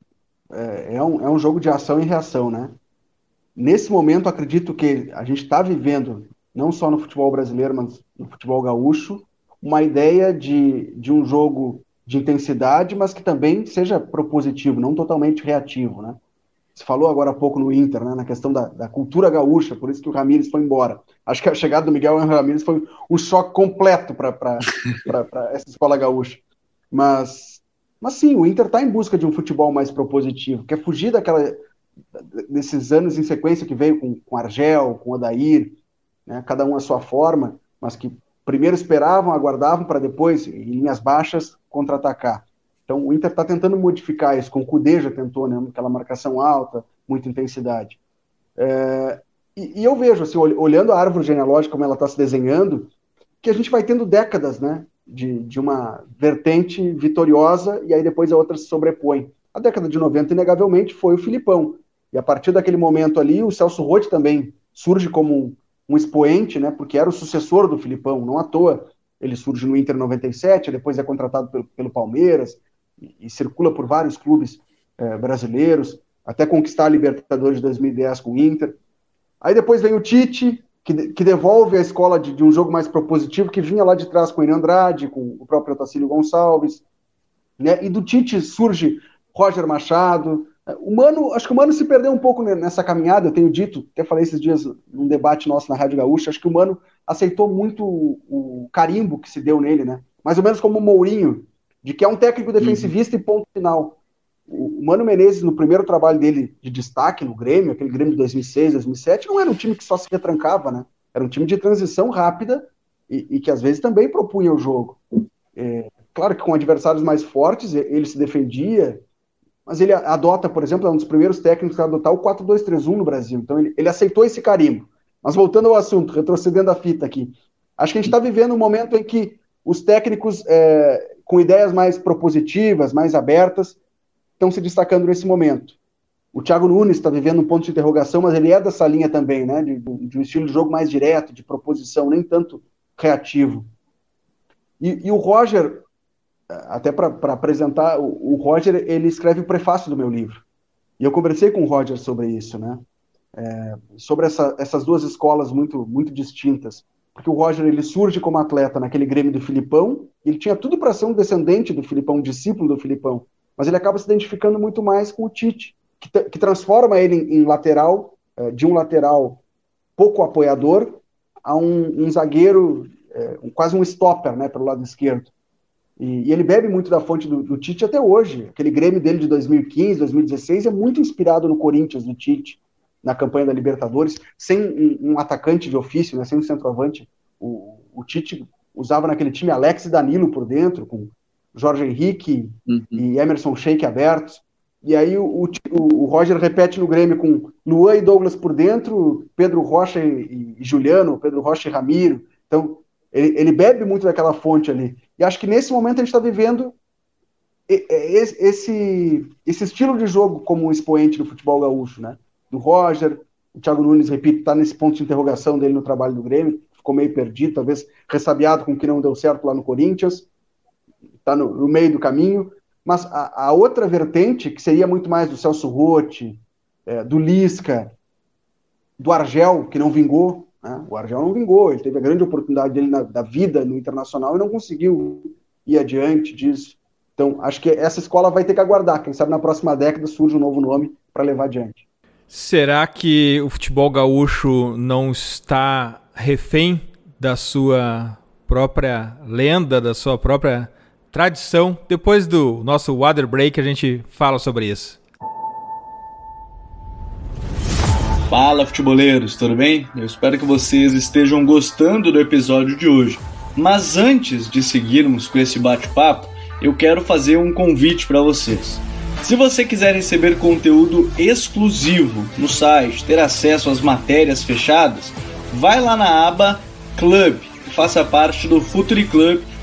é, é, um, é um jogo de ação e reação, né? Nesse momento, acredito que a gente está vivendo, não só no futebol brasileiro, mas no futebol gaúcho, uma ideia de, de um jogo de intensidade, mas que também seja propositivo, não totalmente reativo, né? Você falou agora há pouco no Inter, né, na questão da, da cultura gaúcha, por isso que o Ramires foi embora. Acho que a chegada do Miguel Ramires foi um choque completo para essa escola gaúcha. Mas, mas sim, o Inter está em busca de um futebol mais propositivo, quer fugir daquela desses anos em sequência que veio com, com Argel, com Odair, né, cada um a sua forma, mas que primeiro esperavam, aguardavam para depois, em linhas baixas, contra-atacar. Então o Inter está tentando modificar isso, com o Cudê já tentou, né, aquela marcação alta, muita intensidade. É, e, e, eu vejo, assim, olhando a árvore genealógica, como ela está se desenhando, que a gente vai tendo décadas né, de, de uma vertente vitoriosa e aí depois a outra se sobrepõe. A década de 90, inegavelmente, foi o Filipão. E a partir daquele momento ali, o Celso Rotti também surge como um, um expoente, né, porque era o sucessor do Filipão, não à toa ele surge no Inter 97, depois é contratado pelo, pelo Palmeiras e, e, circula por vários clubes é, brasileiros, até conquistar a Libertadores de 2010 com o Inter. Aí depois vem o Tite, que, que devolve a escola de, de, um jogo mais propositivo, que vinha lá de trás com o Irã Andrade, com o próprio Otacílio Gonçalves, né, e do Tite surge Roger Machado, o Mano, acho que o Mano se perdeu um pouco nessa caminhada, eu tenho dito, até falei esses dias num debate nosso na Rádio Gaúcha, acho que o Mano aceitou muito o, o carimbo que se deu nele, né? Mais ou menos como o Mourinho, de que é um técnico defensivista uhum. e ponto final. O Mano Menezes, no primeiro trabalho dele de destaque no Grêmio, aquele Grêmio de 2006, 2007, não era um time que só se retrancava, né? Era um time de transição rápida e, e que às vezes também propunha o jogo. É, claro que com adversários mais fortes ele se defendia, mas ele adota, por exemplo, é um dos primeiros técnicos a adotar o 4-2-3-1 no Brasil. Então ele, ele, aceitou esse carimbo. Mas voltando ao assunto, retrocedendo a fita aqui, acho que a gente está vivendo um momento em que os técnicos é, com ideias mais propositivas, mais abertas, estão se destacando nesse momento. O Thiago Nunes está vivendo um ponto de interrogação, mas ele é dessa linha também, né? De, de um estilo de jogo mais direto, de proposição, nem tanto reativo. E, e o Roger até para apresentar, o, o, Roger ele escreve o prefácio do meu livro. E eu conversei com o Roger sobre isso, né? É, sobre essa, essas duas escolas muito, muito distintas. Porque o Roger ele surge como atleta naquele Grêmio do Filipão, ele tinha tudo para ser um descendente do Filipão, um discípulo do Filipão, mas ele acaba se identificando muito mais com o Tite, que, que transforma ele em, em lateral, é, de um lateral pouco apoiador, a um, um zagueiro, é, um, quase um stopper, né, pelo lado esquerdo. E, e, ele bebe muito da fonte do, do, Tite até hoje. Aquele Grêmio dele de 2015, 2016 é muito inspirado no Corinthians, do Tite, na campanha da Libertadores, sem um, um atacante de ofício, né, sem um centroavante. O, o, Tite usava naquele time Alex e Danilo por dentro, com Jorge Henrique uhum. e Emerson Sheik abertos. E aí o, o, o, Roger repete no Grêmio com Luan e Douglas por dentro, Pedro Rocha e, e Juliano, Pedro Rocha e Ramiro. Então, ele, ele bebe muito daquela fonte ali. E acho que nesse momento a gente está vivendo esse, esse estilo de jogo como expoente do futebol gaúcho, né? Do Roger, o Thiago Nunes, repito, está nesse ponto de interrogação dele no trabalho do Grêmio, ficou meio perdido, talvez ressabiado com o que não deu certo lá no Corinthians, está no, no, meio do caminho, mas a, a, outra vertente, que seria muito mais do Celso Rotti, é, do Lisca, do Argel, que não vingou, né? O Argel não vingou, ele teve a grande oportunidade dele na, da vida no internacional e não conseguiu ir adiante disso. Então, acho que essa escola vai ter que aguardar. Quem sabe na próxima década surge um novo nome para levar adiante. Será que o futebol gaúcho não está refém da sua própria lenda, da sua própria tradição? Depois do nosso water break a gente fala sobre isso. Fala futeboleiros, tudo bem? Eu espero que vocês estejam gostando do episódio de hoje. Mas antes de seguirmos com esse bate-papo, eu quero fazer um convite para vocês. Se você quiser receber conteúdo exclusivo no site, ter acesso às matérias fechadas, vai lá na aba Club faça parte do Futuri Club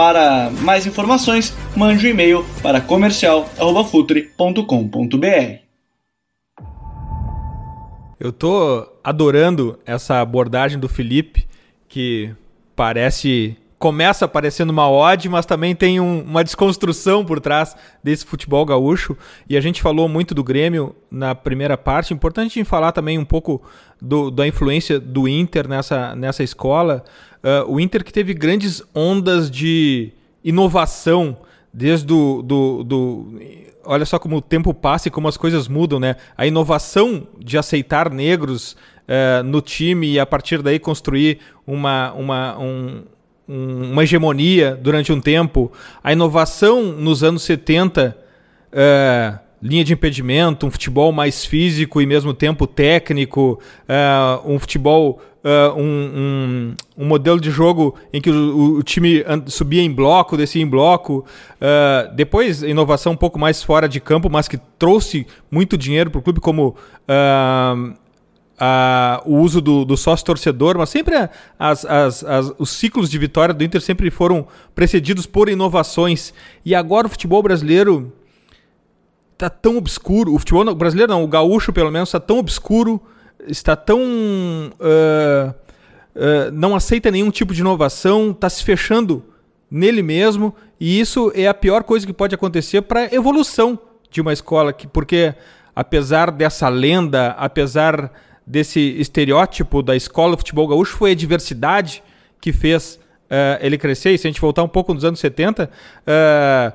Para mais informações, mande um e-mail para comercial@futuri.com.br. Eu tô adorando essa abordagem do Felipe, que parece começa parecendo uma ode, mas também tem um, uma desconstrução por trás desse futebol gaúcho. E a gente falou muito do Grêmio na primeira parte. Importante falar também um pouco do, da influência do Inter nessa, nessa escola. Uh, o Inter que teve grandes ondas de inovação desde do, do, do, olha só como o tempo passa e como as coisas mudam, né? A inovação de aceitar negros uh, no time e a partir daí construir uma, uma, um, uma hegemonia durante um tempo. A inovação nos anos 70, é, linha de impedimento, um futebol mais físico e mesmo tempo técnico, é, um futebol, é, um, um, um, modelo de jogo em que o, o, time subia em bloco, descia em bloco. É, depois, inovação um pouco mais fora de campo, mas que trouxe muito dinheiro para o clube, como a, o uso do, do sócio torcedor, mas sempre as, as, as, os ciclos de vitória do Inter sempre foram precedidos por inovações. E agora o futebol brasileiro está tão obscuro. O futebol brasileiro, não, o gaúcho pelo menos, está tão obscuro, está tão. Uh, uh, não aceita nenhum tipo de inovação, está se fechando nele mesmo. E isso é a pior coisa que pode acontecer para a evolução de uma escola, que, porque apesar dessa lenda, apesar desse estereótipo da escola do futebol gaúcho foi a diversidade que fez uh, ele crescer. E se a gente voltar um pouco nos anos 70, uh, eh,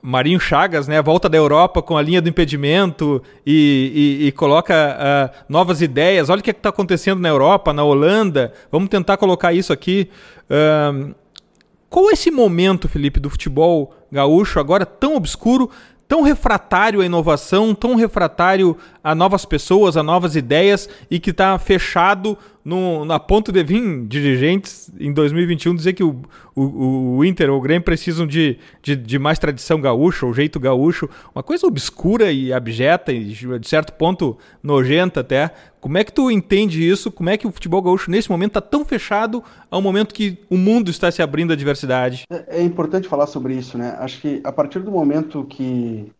Marinho Chagas, né, volta da Europa com a linha do impedimento e, e, e coloca uh, novas ideias. Olha o que é está acontecendo na Europa, na Holanda. Vamos tentar colocar isso aqui. Qual é esse momento, Felipe, do futebol gaúcho agora tão obscuro, tão refratário à inovação, tão refratário a novas pessoas, a novas ideias e que está fechado no, na ponto de vir dirigentes em 2021 dizer que o, o, o Inter ou o Grêmio precisam de, de, de, mais tradição gaúcha, ou jeito gaúcho, uma coisa obscura e abjeta e de certo ponto nojenta até. Como é que tu entende isso? Como é que o futebol gaúcho nesse momento está tão fechado ao momento que o mundo está se abrindo à diversidade? É, é importante falar sobre isso, né? Acho que a partir do momento que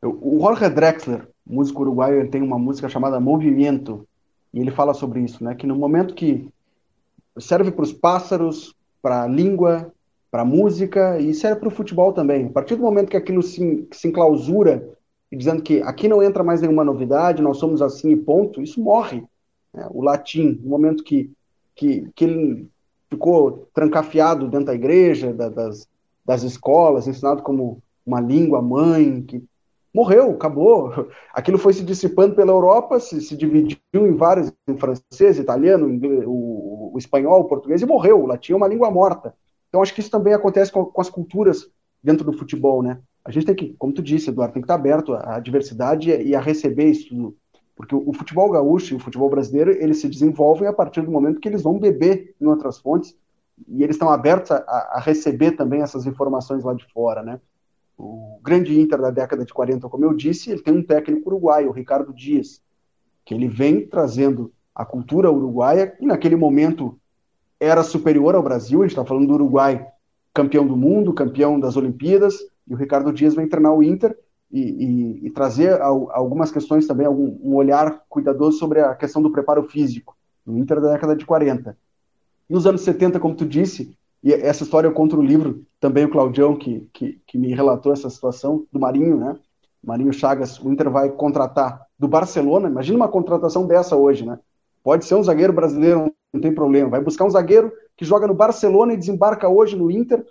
o Jorge Drexler, músico uruguaio, tem uma música chamada Movimento, e ele fala sobre isso, né? Que no momento que serve para os pássaros, para a língua, para a música e serve para o futebol também. A partir do momento que aquilo se, se enclausura dizendo que aqui não entra mais nenhuma novidade, nós somos assim e ponto, isso morre. Né? O latim, no momento que, que, que ele ficou trancafiado dentro da igreja, da, das, das escolas, ensinado como uma língua mãe, que morreu, acabou. Aquilo foi se dissipando pela Europa, se, se dividiu em vários, em francês, italiano, inglês, o, o, espanhol, o português, e morreu. O latim é uma língua morta. Então, acho que isso também acontece com, com, as culturas dentro do futebol, né? A gente tem que, como tu disse, Eduardo, tem que estar aberto à, diversidade e a receber isso tudo. Porque o, o futebol gaúcho e o futebol brasileiro, eles se desenvolvem a partir do momento que eles vão beber em outras fontes e eles estão abertos a, a receber também essas informações lá de fora, né? O grande Inter da década de 40, como eu disse, ele tem um técnico uruguaio, o Ricardo Dias, que ele vem trazendo a cultura uruguaia, e naquele momento era superior ao Brasil, a gente está falando do Uruguai campeão do mundo, campeão das Olimpíadas, e o Ricardo Dias vem treinar o Inter e, e, e trazer algumas questões também, algum, um olhar cuidadoso sobre a questão do preparo físico. no Inter da década de 40. Nos anos 70, como tu disse, e essa história eu conto no livro, também o Claudião, que, que, que me relatou essa situação, do Marinho, né? Marinho Chagas, o Inter vai contratar do Barcelona, imagina uma contratação dessa hoje, né? Pode ser um zagueiro brasileiro, não tem problema. Vai buscar um zagueiro que joga no Barcelona e desembarca hoje no Inter,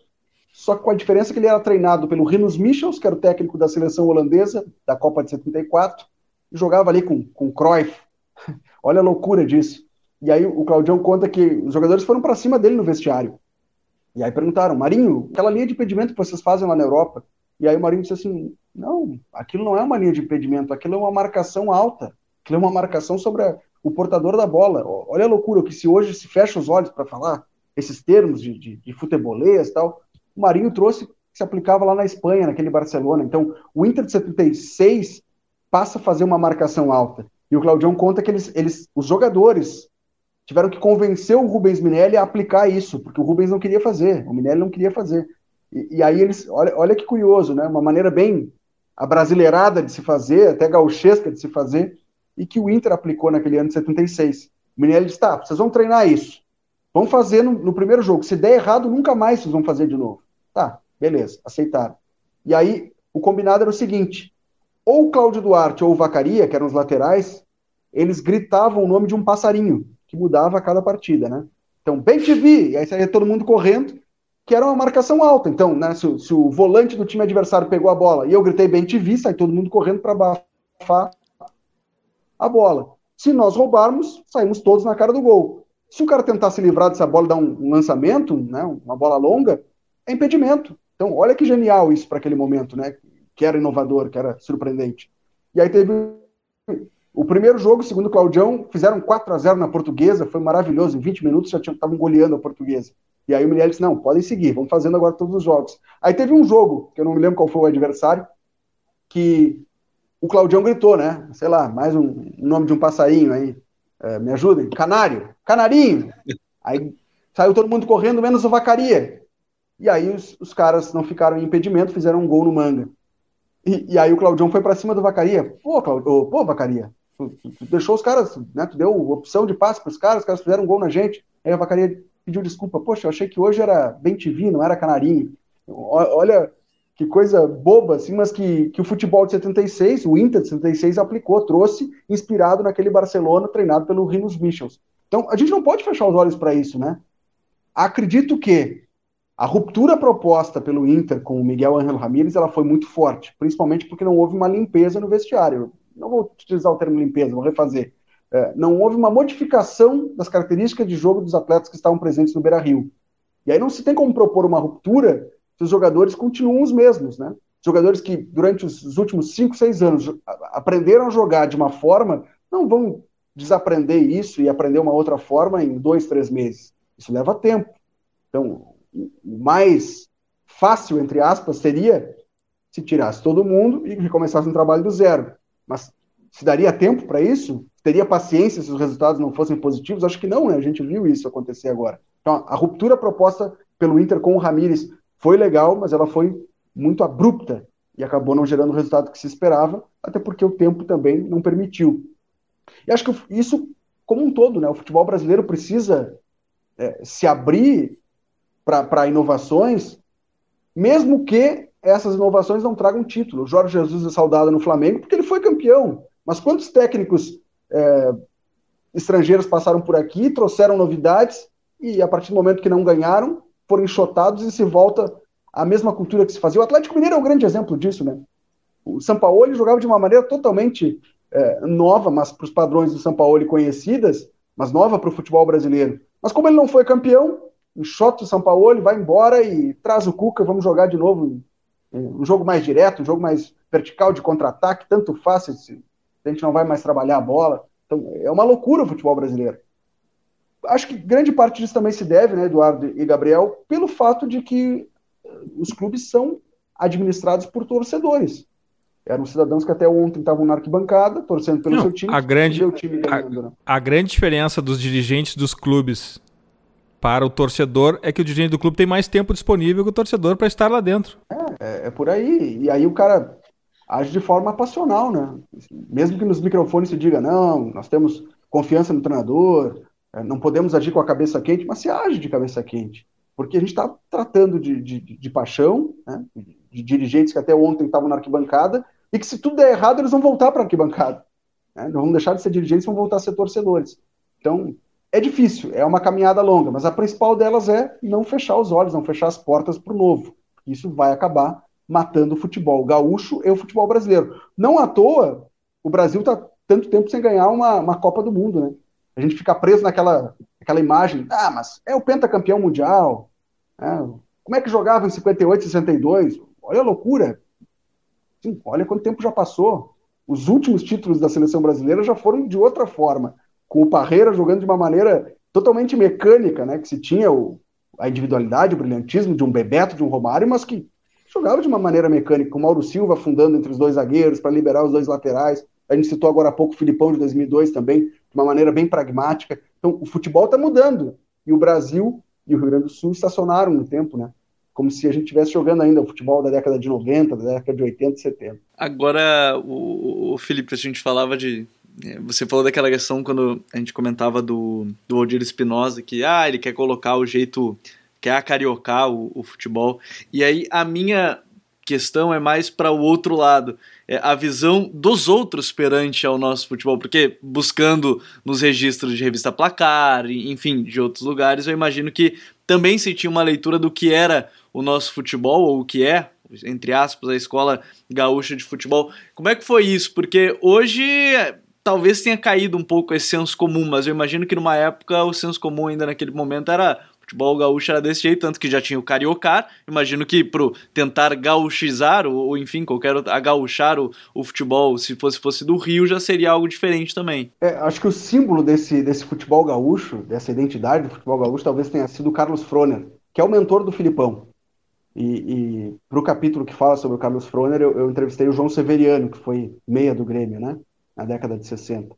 só que com a diferença que ele era treinado pelo Rinus Michels, que era o técnico da seleção holandesa, da Copa de 74, e jogava ali com, com Cruyff. Olha a loucura disso. E aí o Claudião conta que os jogadores foram para cima dele no vestiário. E aí perguntaram, Marinho, aquela linha de impedimento que vocês fazem lá na Europa? E aí o Marinho disse assim, não, aquilo não é uma linha de impedimento, aquilo é uma marcação alta, aquilo é uma marcação sobre a, o portador da bola. Olha a loucura, que se hoje se fecha os olhos para falar esses termos de, de, de futebolês e tal, o Marinho trouxe que se aplicava lá na Espanha, naquele Barcelona. Então, o Inter de 76 passa a fazer uma marcação alta. E o Claudião conta que eles, eles, os jogadores tiveram que convencer o Rubens Minelli a aplicar isso, porque o Rubens não queria fazer, o Minelli não queria fazer. E, e aí eles, olha, olha que curioso, né? Uma maneira bem abrasileirada de se fazer, até gauchesca de se fazer, e que o Inter aplicou naquele ano de 76. O Minelli disse: tá, vocês vão treinar isso. Vão fazer no, no, primeiro jogo. Se der errado, nunca mais vocês vão fazer de novo. Tá, beleza, aceitaram. E aí, o combinado era o seguinte: ou Cláudio Duarte ou Vacaria, que eram os laterais, eles gritavam o nome de um passarinho que mudava a cada partida, né? Então, bem TV, e aí saía todo mundo correndo, que era uma marcação alta. Então, né, se, se, o volante do time adversário pegou a bola e eu gritei bem TV, sai todo mundo correndo para abafar a bola. Se nós roubarmos, saímos todos na cara do gol. Se o cara tentar se livrar dessa bola e dar um, um lançamento, né, uma bola longa, é impedimento. Então, olha que genial isso para aquele momento, né? Que era inovador, que era surpreendente. E aí teve o primeiro jogo, segundo o Claudião, fizeram 4 a 0 na portuguesa, foi maravilhoso. Em 20 minutos já estavam goleando a portuguesa. E aí o Miguel disse: não, podem seguir, vamos fazendo agora todos os jogos. Aí teve um jogo, que eu não me lembro qual foi o adversário, que o Claudião gritou, né? Sei lá, mais um, nome de um passarinho aí. É, me ajudem. Canário. Canarinho. Aí saiu todo mundo correndo, menos o Vacaria. E aí os, os caras não ficaram em impedimento, fizeram um gol no manga. E, e aí o Claudião foi para cima do Vacaria. Pô, Claudio, pô, Vacaria, tu, tu, tu, deixou os caras, né? Tu deu opção de passe para os caras, os caras fizeram um gol na gente. Aí a Vacaria pediu desculpa. Poxa, eu achei que hoje era bem TV, não era Canarinho. Olha que coisa boba, assim, mas que, que o futebol de 76, o Inter de 76 aplicou, trouxe, inspirado naquele Barcelona treinado pelo Rinos Michels. Então, a gente não pode fechar os olhos para isso, né? Acredito que a ruptura proposta pelo Inter com o Miguel Ángel Ramírez, ela foi muito forte, principalmente porque não houve uma limpeza no vestiário. Não vou utilizar o termo limpeza, vou refazer. É, não houve uma modificação das características de jogo dos atletas que estavam presentes no Beira-Rio. E aí não se tem como propor uma ruptura se os jogadores continuam os mesmos, né? Jogadores que durante os últimos 5, 6 anos aprenderam a jogar de uma forma, não vão desaprender isso e aprender uma outra forma em dois, três meses. Isso leva tempo. Então, o mais fácil, entre aspas, seria se tirasse todo mundo e recomeçasse um trabalho do zero. Mas se daria tempo para isso? Teria paciência se os resultados não fossem positivos? Acho que não, né? A gente viu isso acontecer agora. Então, a ruptura proposta pelo Inter com o Ramires foi legal, mas ela foi muito abrupta e acabou não gerando o resultado que se esperava, até porque o tempo também não permitiu. E acho que isso, como um todo, né, o futebol brasileiro precisa é, se abrir para inovações, mesmo que essas inovações não tragam título. O Jorge Jesus é saudado no Flamengo porque ele foi campeão, mas quantos técnicos é, estrangeiros passaram por aqui, trouxeram novidades e a partir do momento que não ganharam, foram enxotados e se volta à mesma cultura que se fazia. O Atlético Mineiro é um grande exemplo disso, né? O São Paulo jogava de uma maneira totalmente é, nova, mas para os padrões do São Paulo conhecidas, mas nova para o futebol brasileiro. Mas como ele não foi campeão, enxota o São Paulo, vai embora e traz o Cuca, vamos jogar de novo um jogo mais direto, um jogo mais vertical de contra-ataque, tanto fácil, a gente não vai mais trabalhar a bola. Então, é uma loucura o futebol brasileiro acho que grande parte disso também se deve, né, Eduardo e Gabriel, pelo fato de que eh, os clubes são administrados por torcedores. Eram cidadãos que até ontem estavam na arquibancada, torcendo pelo Não, seu time. A grande, time ganhando, a, né? a grande diferença dos dirigentes dos clubes para o torcedor é que o dirigente do clube tem mais tempo disponível que o torcedor para estar lá dentro. É, é, é, por aí. E aí o cara age de forma passional, né? Mesmo que nos microfones se diga, não, nós temos confiança no treinador, é, não podemos agir com a cabeça quente, mas se age de cabeça quente, porque a gente está tratando de, de, de paixão, né, de dirigentes que até ontem estavam na arquibancada, e que se tudo der errado, eles vão voltar para a arquibancada. Né, não vão deixar de ser dirigentes, vão voltar a ser torcedores. Então, é difícil, é uma caminhada longa, mas a principal delas é não fechar os olhos, não fechar as portas para o novo. Isso vai acabar matando o futebol gaúcho e o futebol brasileiro. Não à toa, o Brasil está tanto tempo sem ganhar uma, uma Copa do Mundo, né? A gente fica preso naquela, naquela imagem, ah, mas é o pentacampeão mundial, né? como é que jogava em 58, 62? Olha a loucura. Sim, olha quanto tempo já passou. Os últimos títulos da seleção brasileira já foram de outra forma, com o Parreira jogando de uma maneira totalmente mecânica, né? Que se tinha o, a individualidade, o brilhantismo de um Bebeto, de um Romário, mas que jogava de uma maneira mecânica, com o Mauro Silva fundando entre os dois zagueiros para liberar os dois laterais. A gente citou agora há pouco o Filipão de 2002 também, de uma maneira bem pragmática. Então, o futebol está mudando. E o Brasil e o Rio Grande do Sul estacionaram no tempo, né? Como se a gente estivesse jogando ainda o futebol da década de 90, da década de 80 e 70. Agora, o, o Felipe, a gente falava de. É, você falou daquela questão quando a gente comentava do, do Odir Espinosa, que ah, ele quer colocar o jeito, quer acariocar o, o futebol. E aí a minha questão é mais para o outro lado, é a visão dos outros perante ao nosso futebol, porque buscando nos registros de revista Placar, enfim, de outros lugares, eu imagino que também se tinha uma leitura do que era o nosso futebol, ou o que é, entre aspas, a escola gaúcha de futebol. Como é que foi isso? Porque hoje talvez tenha caído um pouco esse senso comum, mas eu imagino que numa época o senso comum ainda naquele momento era futebol gaúcho era desse jeito, tanto que já tinha o cariocar. Imagino que pro tentar gauchizar, ou, ou enfim, qualquer agauchar o, o futebol, se fosse, fosse do Rio, já seria algo diferente também. É, acho que o símbolo desse, desse futebol gaúcho, dessa identidade do futebol gaúcho, talvez tenha sido o Carlos Froner, que é o mentor do Filipão. E, e para o capítulo que fala sobre o Carlos Froner, eu, eu entrevistei o João Severiano, que foi meia do Grêmio, né? Na década de 60.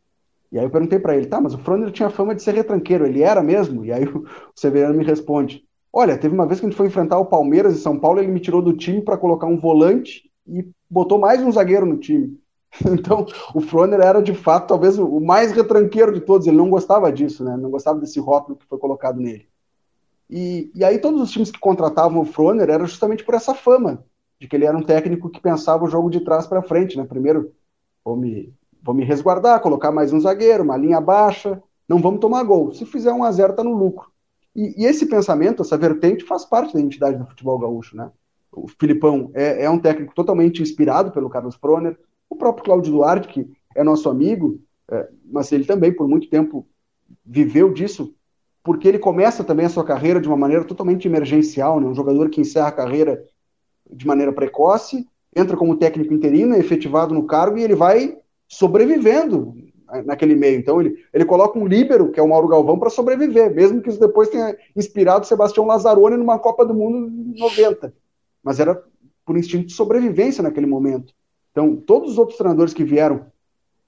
E aí eu perguntei para ele, tá, mas o Froner tinha fama de ser retranqueiro, ele era mesmo? E aí o, Severiano me responde, olha, teve uma vez que a gente foi enfrentar o Palmeiras em São Paulo, ele me tirou do time para colocar um volante e botou mais um zagueiro no time. Então, o Froner era de fato talvez o mais retranqueiro de todos, ele não gostava disso, né? Não gostava desse rótulo que foi colocado nele. E, e aí todos os times que contratavam o Froner era justamente por essa fama de que ele era um técnico que pensava o jogo de trás para frente, né? Primeiro, vou me vou me resguardar, colocar mais um zagueiro, uma linha baixa, não vamos tomar gol. Se fizer um a zero, tá no lucro. E, e, esse pensamento, essa vertente, faz parte da identidade do futebol gaúcho, né? O Filipão é, é um técnico totalmente inspirado pelo Carlos Proner, o próprio Cláudio Duarte, que é nosso amigo, é, mas ele também, por muito tempo, viveu disso, porque ele começa também a sua carreira de uma maneira totalmente emergencial, né? Um jogador que encerra a carreira de maneira precoce, entra como técnico interino, é efetivado no cargo e ele vai sobrevivendo naquele meio. Então ele, ele coloca um líbero, que é o Mauro Galvão, para sobreviver, mesmo que isso depois tenha inspirado Sebastião Lazzaroni numa Copa do Mundo 90. Mas era por instinto de sobrevivência naquele momento. Então, todos os outros treinadores que vieram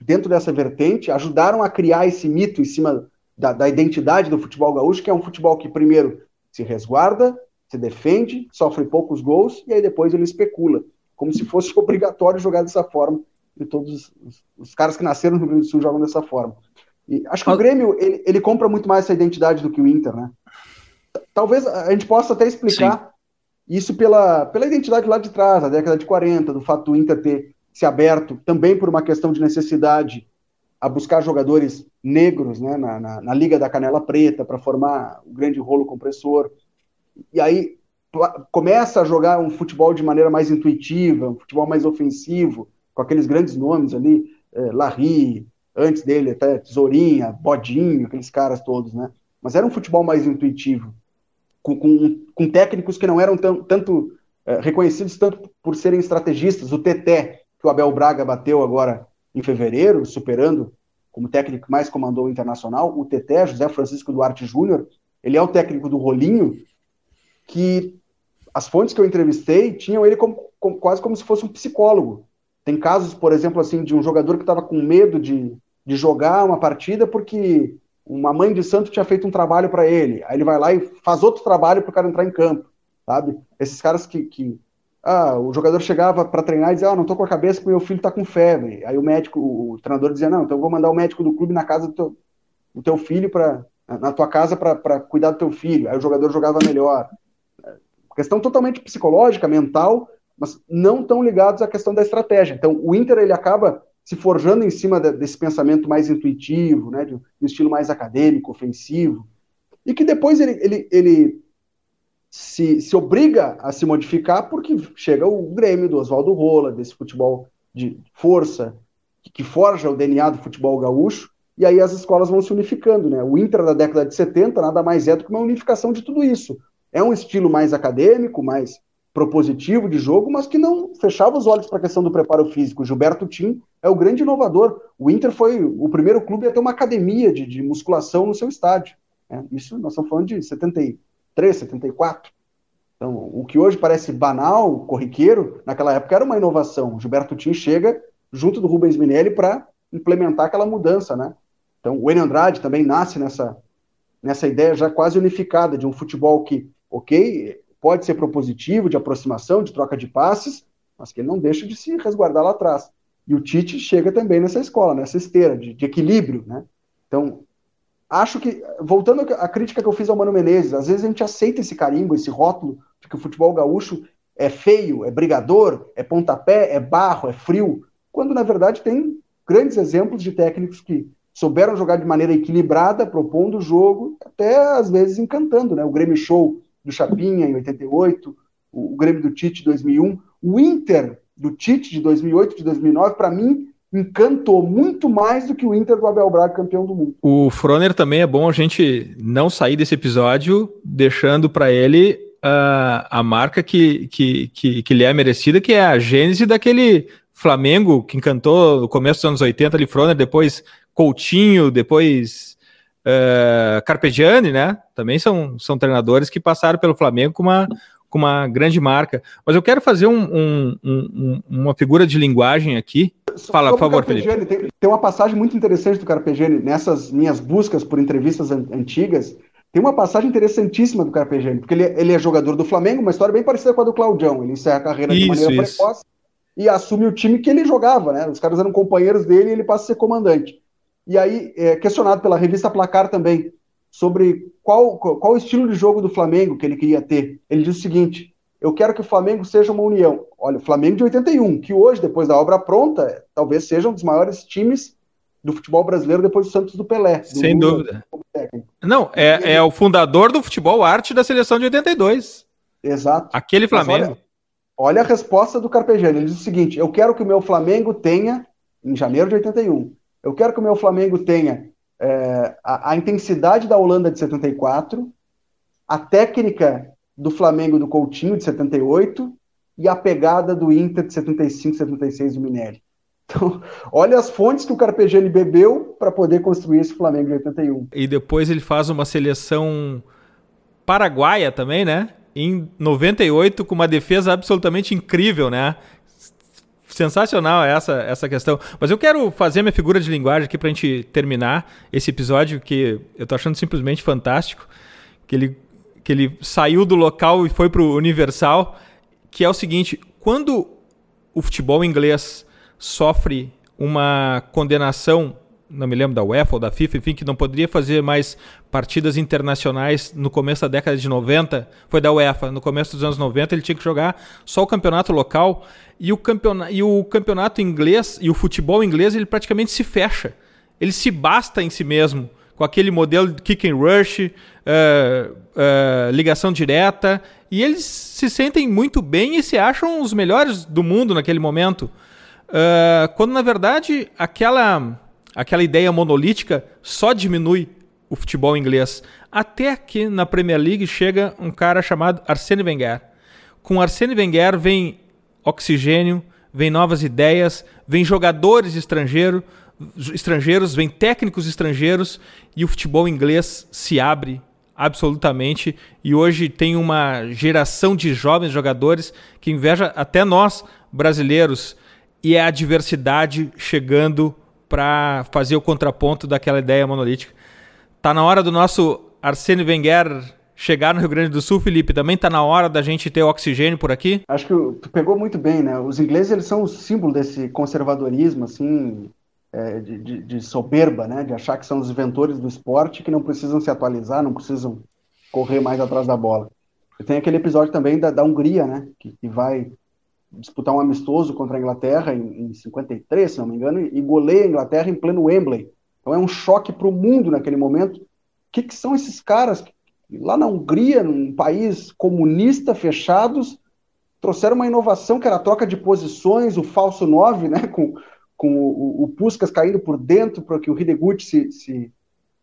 dentro dessa vertente ajudaram a criar esse mito em cima da, da identidade do futebol gaúcho, que é um futebol que primeiro se resguarda, se defende, sofre poucos gols e aí depois ele especula, como se fosse obrigatório jogar dessa forma todos os, os, caras que nasceram no Rio Grande do Sul jogam dessa forma. E acho que o Grêmio, ele, ele compra muito mais essa identidade do que o Inter, né? Talvez a gente possa até explicar Sim. isso pela, pela identidade lá de trás, a década de 40, do fato do Inter ter se aberto também por uma questão de necessidade a buscar jogadores negros né, na, na, na Liga da Canela Preta para formar o grande rolo compressor. E aí começa a jogar um futebol de maneira mais intuitiva, um futebol mais ofensivo, com aqueles grandes nomes ali, é, Larry, antes dele até Tesourinha, Bodinho, aqueles caras todos, né? Mas era um futebol mais intuitivo, com, com, com técnicos que não eram tão, tanto é, reconhecidos tanto por serem estrategistas. O Teté, que o Abel Braga bateu agora em fevereiro, superando como técnico que mais comandou o Internacional, o Teté, José Francisco Duarte Júnior, ele é o técnico do Rolinho, que as fontes que eu entrevistei tinham ele como, como, quase como se fosse um psicólogo. Tem casos, por exemplo, assim, de um jogador que estava com medo de, de jogar uma partida porque uma mãe de santo tinha feito um trabalho para ele. Aí ele vai lá e faz outro trabalho para o cara entrar em campo, sabe? Esses caras que, que ah, o jogador chegava para treinar e dizia, ah, não tô com a cabeça porque meu filho tá com febre. Aí o médico, o, treinador dizia, não, então eu vou mandar o médico do clube na casa do teu, do teu filho para na tua casa para cuidar do teu filho. Aí o jogador jogava melhor. Questão totalmente psicológica, mental, mas não tão ligados à questão da estratégia. Então, o Inter ele acaba se forjando em cima de, desse pensamento mais intuitivo, né, de um estilo mais acadêmico, ofensivo, e que depois ele, ele, ele se, se obriga a se modificar porque chega o Grêmio do Oswaldo Rola, desse futebol de força, que, que forja o DNA do futebol gaúcho, e aí as escolas vão se unificando, né? O Inter da década de 70 nada mais é do que uma unificação de tudo isso. É um estilo mais acadêmico, mais propositivo de jogo, mas que não fechava os olhos para a questão do preparo físico. Gilberto Tim é o grande inovador. O Inter foi o primeiro clube a ter uma academia de, de musculação no seu estádio. Né? Isso nós estamos falando de 73, 74. Então, o que hoje parece banal, corriqueiro, naquela época era uma inovação. Gilberto Tim chega junto do Rubens Minelli para implementar aquela mudança, né? Então, o Enio Andrade também nasce nessa, nessa ideia já quase unificada de um futebol que, ok, pode ser propositivo, de aproximação, de troca de passes, mas que ele não deixa de se resguardar lá atrás. E o Tite chega também nessa escola, nessa esteira de, de equilíbrio, né? Então, acho que, voltando à crítica que eu fiz ao Mano Menezes, às vezes a gente aceita esse carimbo, esse rótulo de que o futebol gaúcho é feio, é brigador, é pontapé, é barro, é frio, quando na verdade tem grandes exemplos de técnicos que souberam jogar de maneira equilibrada, propondo o jogo, até às vezes encantando, né? O Grêmio Show do Chapinha em 88, o, Grêmio do Tite de 2001, o Inter do Tite de 2008, de 2009, para mim encantou muito mais do que o Inter do Abel Braga campeão do mundo. O Froner também é bom a gente não sair desse episódio deixando para ele uh, a marca que, que, que, que lhe é merecida, que é a gênese daquele Flamengo que encantou no começo dos anos 80 ali, Froner, depois Coutinho, depois uh, Carpegiani, né? Também são, são treinadores que passaram pelo Flamengo com uma, com uma grande marca. Mas eu quero fazer um, um, um, uma figura de linguagem aqui. Fala, por favor, Felipe. Tem, tem, uma passagem muito interessante do Carpegiani nessas minhas buscas por entrevistas an antigas. Tem uma passagem interessantíssima do Carpegiani, porque ele, ele, é jogador do Flamengo, uma história bem parecida com a do Claudião. Ele encerra a carreira isso, de maneira isso. precoce e assume o time que ele jogava, né? Os caras eram companheiros dele e ele passa a ser comandante. E aí, é, questionado pela revista Placar também, sobre qual, qual o estilo de jogo do Flamengo que ele queria ter. Ele diz o seguinte: eu quero que o Flamengo seja uma união. Olha, o Flamengo de 81, que hoje, depois da obra pronta, talvez seja um dos maiores times do futebol brasileiro depois do Santos do Pelé. Do Sem Lula, dúvida. Não, é, é o fundador do futebol arte da seleção de 82. Exato. Aquele Flamengo. Olha, olha, a resposta do Carpegiani. Ele diz o seguinte: eu quero que o meu Flamengo tenha, em janeiro de 81, eu quero que o meu Flamengo tenha é, a, a, intensidade da Holanda de 74, a técnica do Flamengo do Coutinho de 78 e a pegada do Inter de 75, 76 do Minelli. Então, olha as fontes que o Carpegiani bebeu para poder construir esse Flamengo de 81. E depois ele faz uma seleção paraguaia também, né? Em 98, com uma defesa absolutamente incrível, né? Sensacional essa, essa questão. Mas eu quero fazer minha figura de linguagem aqui para a gente terminar esse episódio que eu tô achando simplesmente fantástico. Que ele, que ele saiu do local e foi para o Universal. Que é o seguinte: quando o futebol inglês sofre uma condenação não me lembro da UEFA ou da FIFA, enfim, que não poderia fazer mais partidas internacionais no começo da década de 90, foi da UEFA. No começo dos anos 90 ele tinha que jogar só o campeonato local e o campeonato, e o campeonato inglês e o futebol inglês ele praticamente se fecha. Ele se basta em si mesmo com aquele modelo de kick and rush, uh, uh, ligação direta, e eles se sentem muito bem e se acham os melhores do mundo naquele momento. Uh, quando na verdade aquela aquela ideia monolítica só diminui o futebol inglês. Até que na Premier League chega um cara chamado Arsene Wenger. Com Arsene Wenger vem oxigênio, vem novas ideias, vem jogadores estrangeiros, estrangeiros, vem técnicos estrangeiros e o futebol inglês se abre absolutamente e hoje tem uma geração de jovens jogadores que inveja até nós brasileiros e é a diversidade chegando para fazer o contraponto daquela ideia monolítica. Tá na hora do nosso Arsene Wenger chegar no Rio Grande do Sul, Felipe. Também tá na hora da gente ter oxigênio por aqui? Acho que tu pegou muito bem, né? Os ingleses eles são o símbolo desse conservadorismo, assim, é, de, de, de, soberba, né? De achar que são os inventores do esporte que não precisam se atualizar, não precisam correr mais atrás da bola. E tem aquele episódio também da, da Hungria, né? Que, que, vai disputar um amistoso contra a Inglaterra em, em 53, se não me engano, e goleia a Inglaterra em pleno Wembley. Então é um choque para o mundo naquele momento. O que, que são esses caras lá na Hungria, num país comunista, fechados, trouxeram uma inovação que era a troca de posições, o falso 9, né, com, com o, o Puskas caindo por dentro para que o Hidegut se, se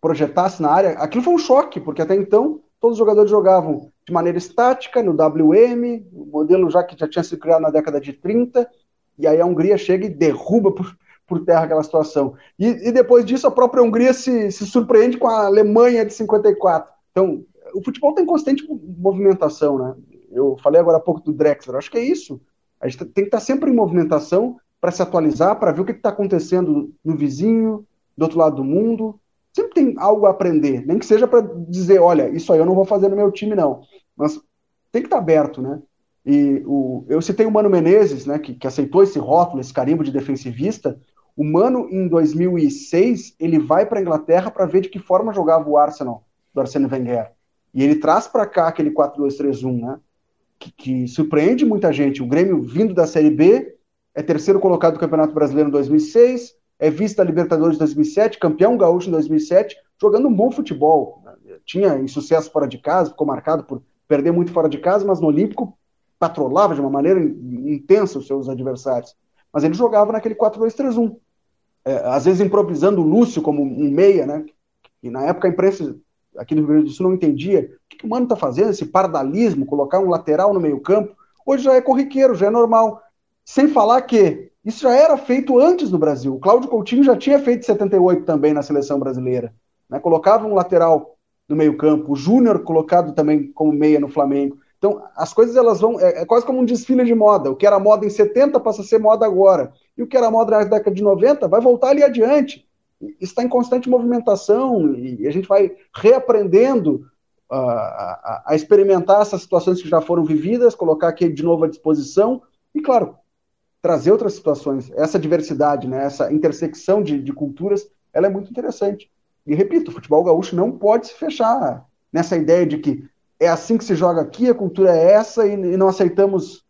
projetasse na área. Aquilo foi um choque, porque até então todos os jogadores jogavam de maneira estática, no WM, o modelo já que já tinha sido criado na década de 30, e aí a Hungria chega e derruba por, por terra aquela situação. E, e depois disso, a própria Hungria se, se surpreende com a Alemanha de 54. Então, o futebol tem constante movimentação, né? Eu falei agora há pouco do Drexler, acho que é isso. A gente tem que estar sempre em movimentação para se atualizar, para ver o que está acontecendo no vizinho, do outro lado do mundo. Sempre tem algo a aprender, nem que seja para dizer, olha, isso aí eu não vou fazer no meu time, não. Mas tem que estar tá aberto, né? E o, eu citei o Mano Menezes, né, que, que aceitou esse rótulo, esse carimbo de defensivista. O Mano, em 2006, ele vai para a Inglaterra para ver de que forma jogava o Arsenal, do Arsene Wenger. E ele traz para cá aquele 4-2-3-1, né? Que, que, surpreende muita gente. O Grêmio vindo da Série B, é terceiro colocado do Campeonato Brasileiro em 2006, é vice da Libertadores em 2007, campeão gaúcho em 2007, jogando um bom futebol. Tinha insucesso fora de casa, ficou marcado por perder muito fora de casa, mas no Olímpico patrolava de uma maneira intensa os seus adversários. Mas ele jogava naquele 4-2-3-1. É, às vezes improvisando o Lúcio como um meia, né? E na época a imprensa aqui no Rio Grande do Sul não entendia o que, que o Mano está fazendo, esse pardalismo, colocar um lateral no meio campo. Hoje já é corriqueiro, já é normal. Sem falar que isso já era feito antes no Brasil. O Cláudio Coutinho já tinha feito 78 também na seleção brasileira. Né? Colocava um lateral no meio campo, o Júnior colocado também como meia no Flamengo. Então, as coisas elas vão. É, é, quase como um desfile de moda. O que era moda em 70 passa a ser moda agora. E o que era moda na década de 90 vai voltar ali adiante está em constante movimentação e a gente vai reaprendendo uh, a, a, experimentar essas situações que já foram vividas, colocar aqui de novo à disposição e, claro, trazer outras situações. Essa diversidade, né, essa intersecção de, de culturas, ela é muito interessante. E repito, o futebol gaúcho não pode se fechar nessa ideia de que é assim que se joga aqui, a cultura é essa e, e não aceitamos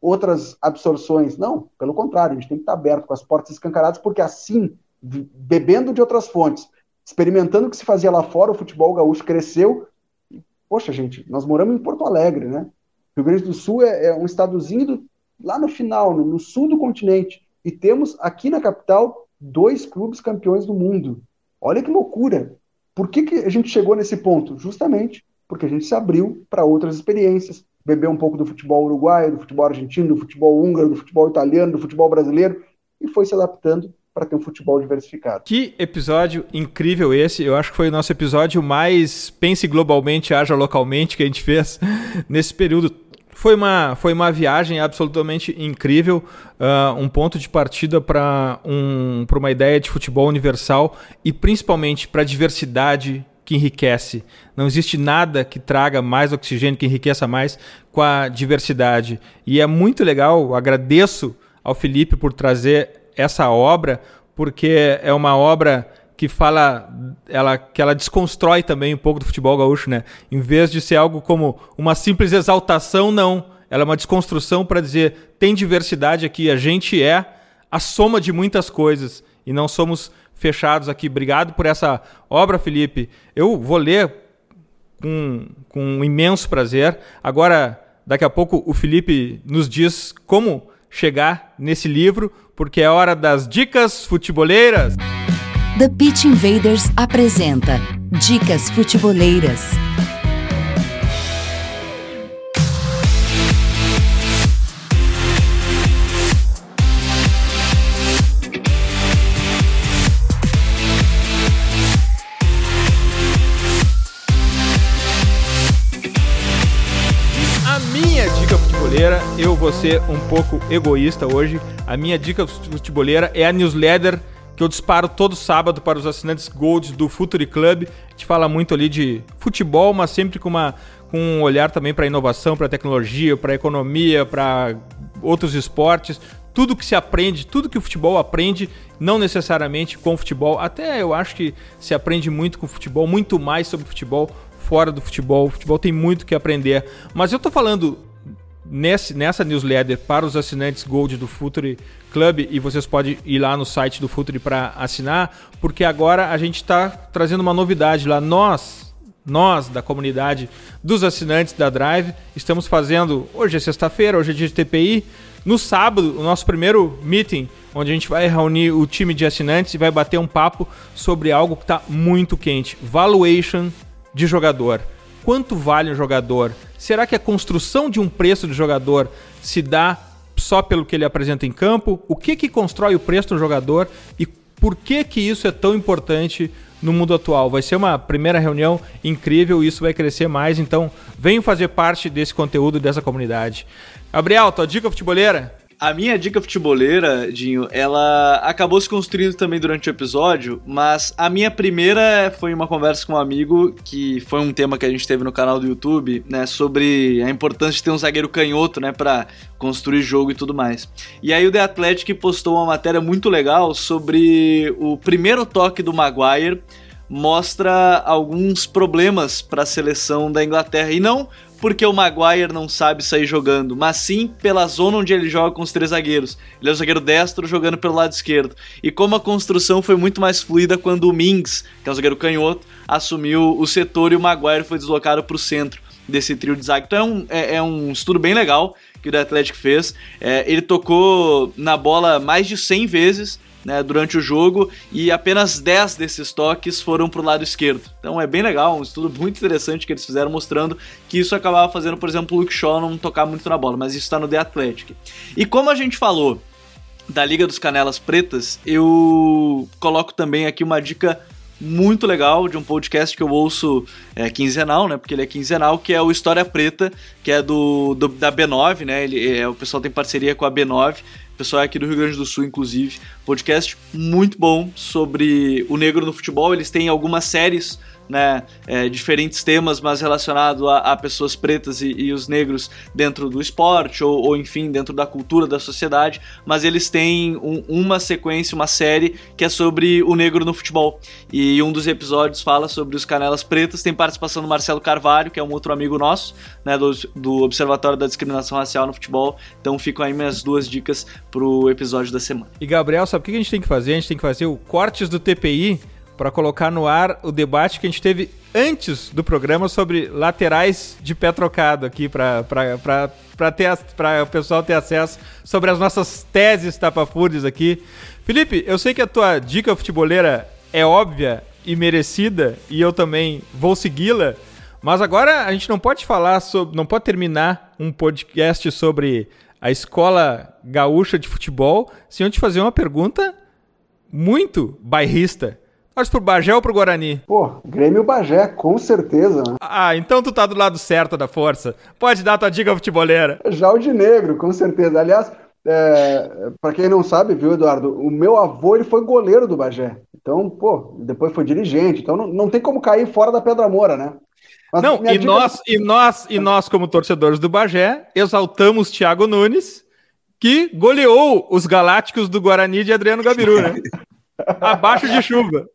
outras absorções. Não, pelo contrário, a gente tem que estar aberto com as portas escancaradas, porque assim bebendo de outras fontes, experimentando o que se fazia lá fora, o futebol gaúcho cresceu. E, poxa, gente, nós moramos em Porto Alegre, né? Rio Grande do Sul é, é um estadozinho do, lá no final, no, no, sul do continente. E temos aqui na capital dois clubes campeões do mundo. Olha que loucura! Por que, que a gente chegou nesse ponto? Justamente porque a gente se abriu para outras experiências, bebeu um pouco do futebol uruguaio, do futebol argentino, do futebol húngaro, do futebol italiano, do futebol brasileiro, e foi se adaptando para ter um futebol diversificado. Que episódio incrível esse! Eu acho que foi o nosso episódio mais pense globalmente, haja localmente que a gente fez nesse período. Foi uma, foi uma viagem absolutamente incrível, uh, um ponto de partida para um, uma ideia de futebol universal e principalmente para a diversidade que enriquece. Não existe nada que traga mais oxigênio, que enriqueça mais com a diversidade. E é muito legal, agradeço ao Felipe por trazer essa obra, porque é uma obra que fala, ela, que ela desconstrói também um pouco do futebol gaúcho, né? Em vez de ser algo como uma simples exaltação, não. Ela é uma desconstrução para dizer tem diversidade aqui, a gente é a soma de muitas coisas e não somos fechados aqui. Obrigado por essa obra, Felipe. Eu vou ler com, com um imenso prazer. Agora, daqui a pouco, o Felipe nos diz como chegar nesse livro, porque é hora das dicas futeboleiras. The Pitch Invaders apresenta Dicas Futeboleiras. eu vou ser um pouco egoísta hoje. A minha dica futeboleira é a newsletter que eu disparo todo sábado para os assinantes Gold do Futuri Club. A gente fala muito ali de futebol, mas sempre com, uma, com um olhar também para inovação, para tecnologia, para economia, para outros esportes tudo que se aprende, tudo que o futebol aprende, não necessariamente com o futebol. Até eu acho que se aprende muito com o futebol, muito mais sobre futebol fora do futebol. O futebol tem muito que aprender. Mas eu tô falando nesse, nessa newsletter para os assinantes Gold do Futuri Club e vocês podem ir lá no site do Futuri para assinar, porque agora a gente está trazendo uma novidade lá. Nós, nós da comunidade dos assinantes da Drive, estamos fazendo. Hoje é sexta-feira, hoje é dia de TPI. No sábado, o nosso primeiro meeting, onde a gente vai reunir o time de assinantes e vai bater um papo sobre algo que está muito quente: valuation de jogador. Quanto vale um jogador? Será que a construção de um preço de jogador se dá só pelo que ele apresenta em campo? O que, que constrói o preço do jogador e por que, que isso é tão importante no mundo atual. Vai ser uma primeira reunião incrível e isso vai crescer mais, então venham fazer parte desse conteúdo dessa comunidade. Gabriel, tua dica futeboleira? A minha dica futeboleira, Dinho, ela acabou se construindo também durante o episódio, mas a minha primeira foi uma conversa com um amigo, que foi um tema que a gente teve no canal do YouTube, né, sobre a importância de ter um zagueiro canhoto, né, para construir jogo e tudo mais. E aí o The Athletic postou uma matéria muito legal sobre o primeiro toque do Maguire mostra alguns problemas para a seleção da Inglaterra e não porque o Maguire não sabe sair jogando, mas sim pela zona onde ele joga com os três zagueiros. Ele é o zagueiro destro jogando pelo lado esquerdo. E como a construção foi muito mais fluida quando o Mings, que é o zagueiro canhoto, assumiu o setor e o Maguire foi deslocado para o centro desse trio de zague. Então é um, é, é um estudo bem legal que o Atlético fez. É, ele tocou na bola mais de 100 vezes né, durante o jogo e apenas 10 desses toques foram para o lado esquerdo. Então é bem legal, um estudo muito interessante que eles fizeram mostrando que isso acabava fazendo, por exemplo, o Luke Shaw não tocar muito na bola, mas isso está no The Athletic. E como a gente falou da Liga dos Canelas Pretas, eu coloco também aqui uma dica muito legal de um podcast que eu ouço é, quinzenal, né? Porque ele é quinzenal, que é o História Preta, que é do, do da B9, né? Ele, é, o pessoal tem parceria com a B9 pessoal é aqui do Rio Grande do Sul, inclusive. Podcast muito bom sobre o negro no futebol. Eles têm algumas séries né, é, diferentes temas, mas relacionado a, a pessoas pretas e, e, os negros dentro do esporte ou, ou, enfim dentro da cultura da sociedade. Mas eles têm um, uma sequência, uma série que é sobre o negro no futebol. E um dos episódios fala sobre os canelas pretas. Tem participação do Marcelo Carvalho, que é um outro amigo nosso, né, do, do Observatório da Discriminação Racial no Futebol. Então ficam aí minhas duas dicas pro episódio da semana. E Gabriel, sabe o que a gente tem que fazer? A gente tem que fazer o cortes do TPI para colocar no ar o debate que a gente teve antes do programa sobre laterais de pé trocado aqui para o pessoal ter acesso sobre as nossas teses tapafúrdias aqui. Felipe, eu sei que a tua dica futeboleira é óbvia e merecida e eu também vou segui-la, mas agora a gente não pode falar sobre, não pode terminar um podcast sobre a escola gaúcha de futebol sem eu te fazer uma pergunta muito bairrista. Torce pro Bagé ou pro Guarani? Pô, Grêmio Bagé, com certeza. Né? Ah, então tu tá do lado certo da força. Pode dar tua dica futebolera. Já o de negro, com certeza. Aliás, é, para quem não sabe, viu, Eduardo, o meu avô ele foi goleiro do Bagé. Então, pô, depois foi dirigente. Então não, não tem como cair fora da Pedra Moura, né? Mas não, e dica... nós, e nós, e nós, como torcedores do Bagé, exaltamos Thiago Nunes, que goleou os Galácticos do Guarani de Adriano Gabiru, né? Abaixo de chuva.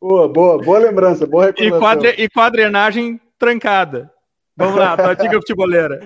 Boa, boa, boa lembrança, boa recordação. E, quadre, e com a drenagem trancada. Vamos lá, tua dica futeboleira.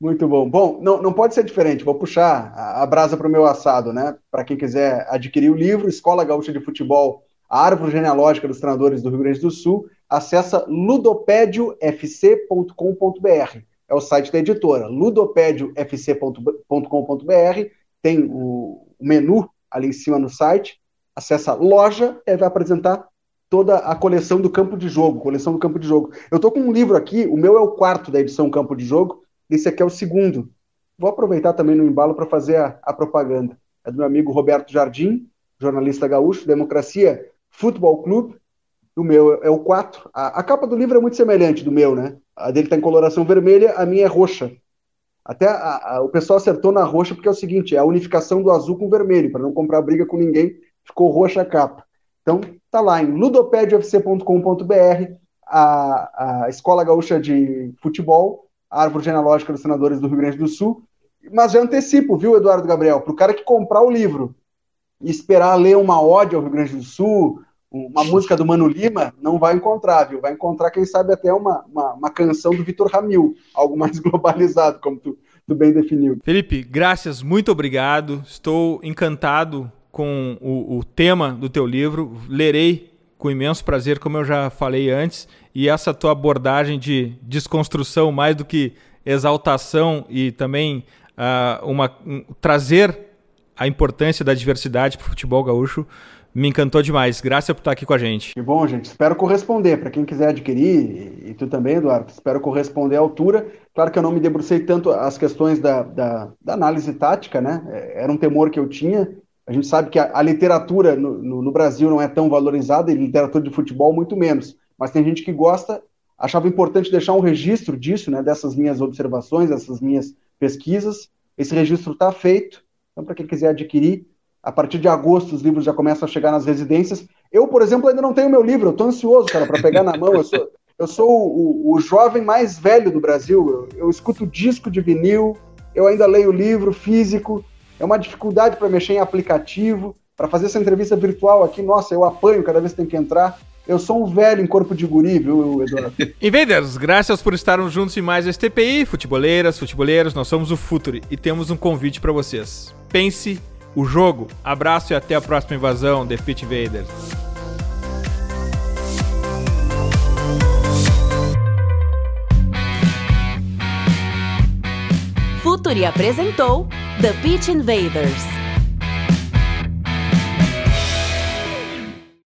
Muito bom. Bom, não, não pode ser diferente. Vou puxar a, a brasa para o meu assado, né? Para quem quiser adquirir o livro Escola Gaúcha de Futebol, a Árvore Genealógica dos Treinadores do Rio Grande do Sul, acessa ludopediofc.com.br. É o site da editora, ludopediofc.com.br. Tem o menu ali em cima no site. Acessa loja e vai apresentar toda a coleção do campo de jogo, coleção do campo de jogo. Eu estou com um livro aqui, o meu é o quarto da edição Campo de Jogo, esse aqui é o segundo. Vou aproveitar também no embalo para fazer a, a, propaganda. É do meu amigo Roberto Jardim, jornalista gaúcho, Democracia Futebol Clube. O meu é o 4. A, a, capa do livro é muito semelhante do meu, né? A dele está em coloração vermelha, a minha é roxa. Até a, a, o pessoal acertou na roxa porque é o seguinte: é a unificação do azul com o vermelho, para não comprar briga com ninguém, ficou roxa a capa. Então, tá lá em ludopedfc.com.br, a, a Escola Gaúcha de Futebol, a Árvore Genealógica dos Senadores do Rio Grande do Sul, mas já antecipo, viu, Eduardo Gabriel? Para o cara que comprar o livro e esperar ler uma ode ao Rio Grande do Sul, uma música do Mano Lima, não vai encontrar, viu? Vai encontrar, quem sabe, até uma, uma, uma canção do Vitor Ramil, algo mais globalizado, como tu, tu bem definiu. Felipe, graças, muito obrigado. Estou encantado com o, o tema do teu livro. Lerei com imenso prazer, como eu já falei antes, e essa tua abordagem de desconstrução, mais do que exaltação e também uh, uma, um, trazer a importância da diversidade para o futebol gaúcho, me encantou demais. Graças por estar aqui com a gente. Que bom, gente. Espero corresponder. Para quem quiser adquirir, e, tu também, Eduardo, espero corresponder à altura. Claro que eu não me debrucei tanto as questões da, da, da análise tática, né? É, era um temor que eu tinha. A gente sabe que a, a literatura no, no, no, Brasil não é tão valorizada, e literatura de futebol muito menos. Mas tem gente que gosta. Achava importante deixar um registro disso, né? Dessas minhas observações, dessas minhas pesquisas. Esse registro está feito. Então, para quem quiser adquirir, a partir de agosto os livros já começam a chegar nas residências. Eu, por exemplo, ainda não tenho meu livro, eu estou ansioso, cara, para pegar na mão. Eu sou, eu sou o, o, jovem mais velho do Brasil. Eu, eu, escuto disco de vinil, eu ainda leio livro físico. É uma dificuldade para mexer em aplicativo. Para fazer essa entrevista virtual aqui, nossa, eu apanho cada vez que tem que entrar. Eu sou um velho em corpo de guri, viu, Eduardo? Invaders, graças por estarmos juntos em mais este TPI. Futeboleiras, futeboleiros, nós somos o Futuri e temos um convite para vocês. Pense o jogo. Abraço e até a próxima invasão, The Pit Invaders. Futuri apresentou The Pitch Invaders.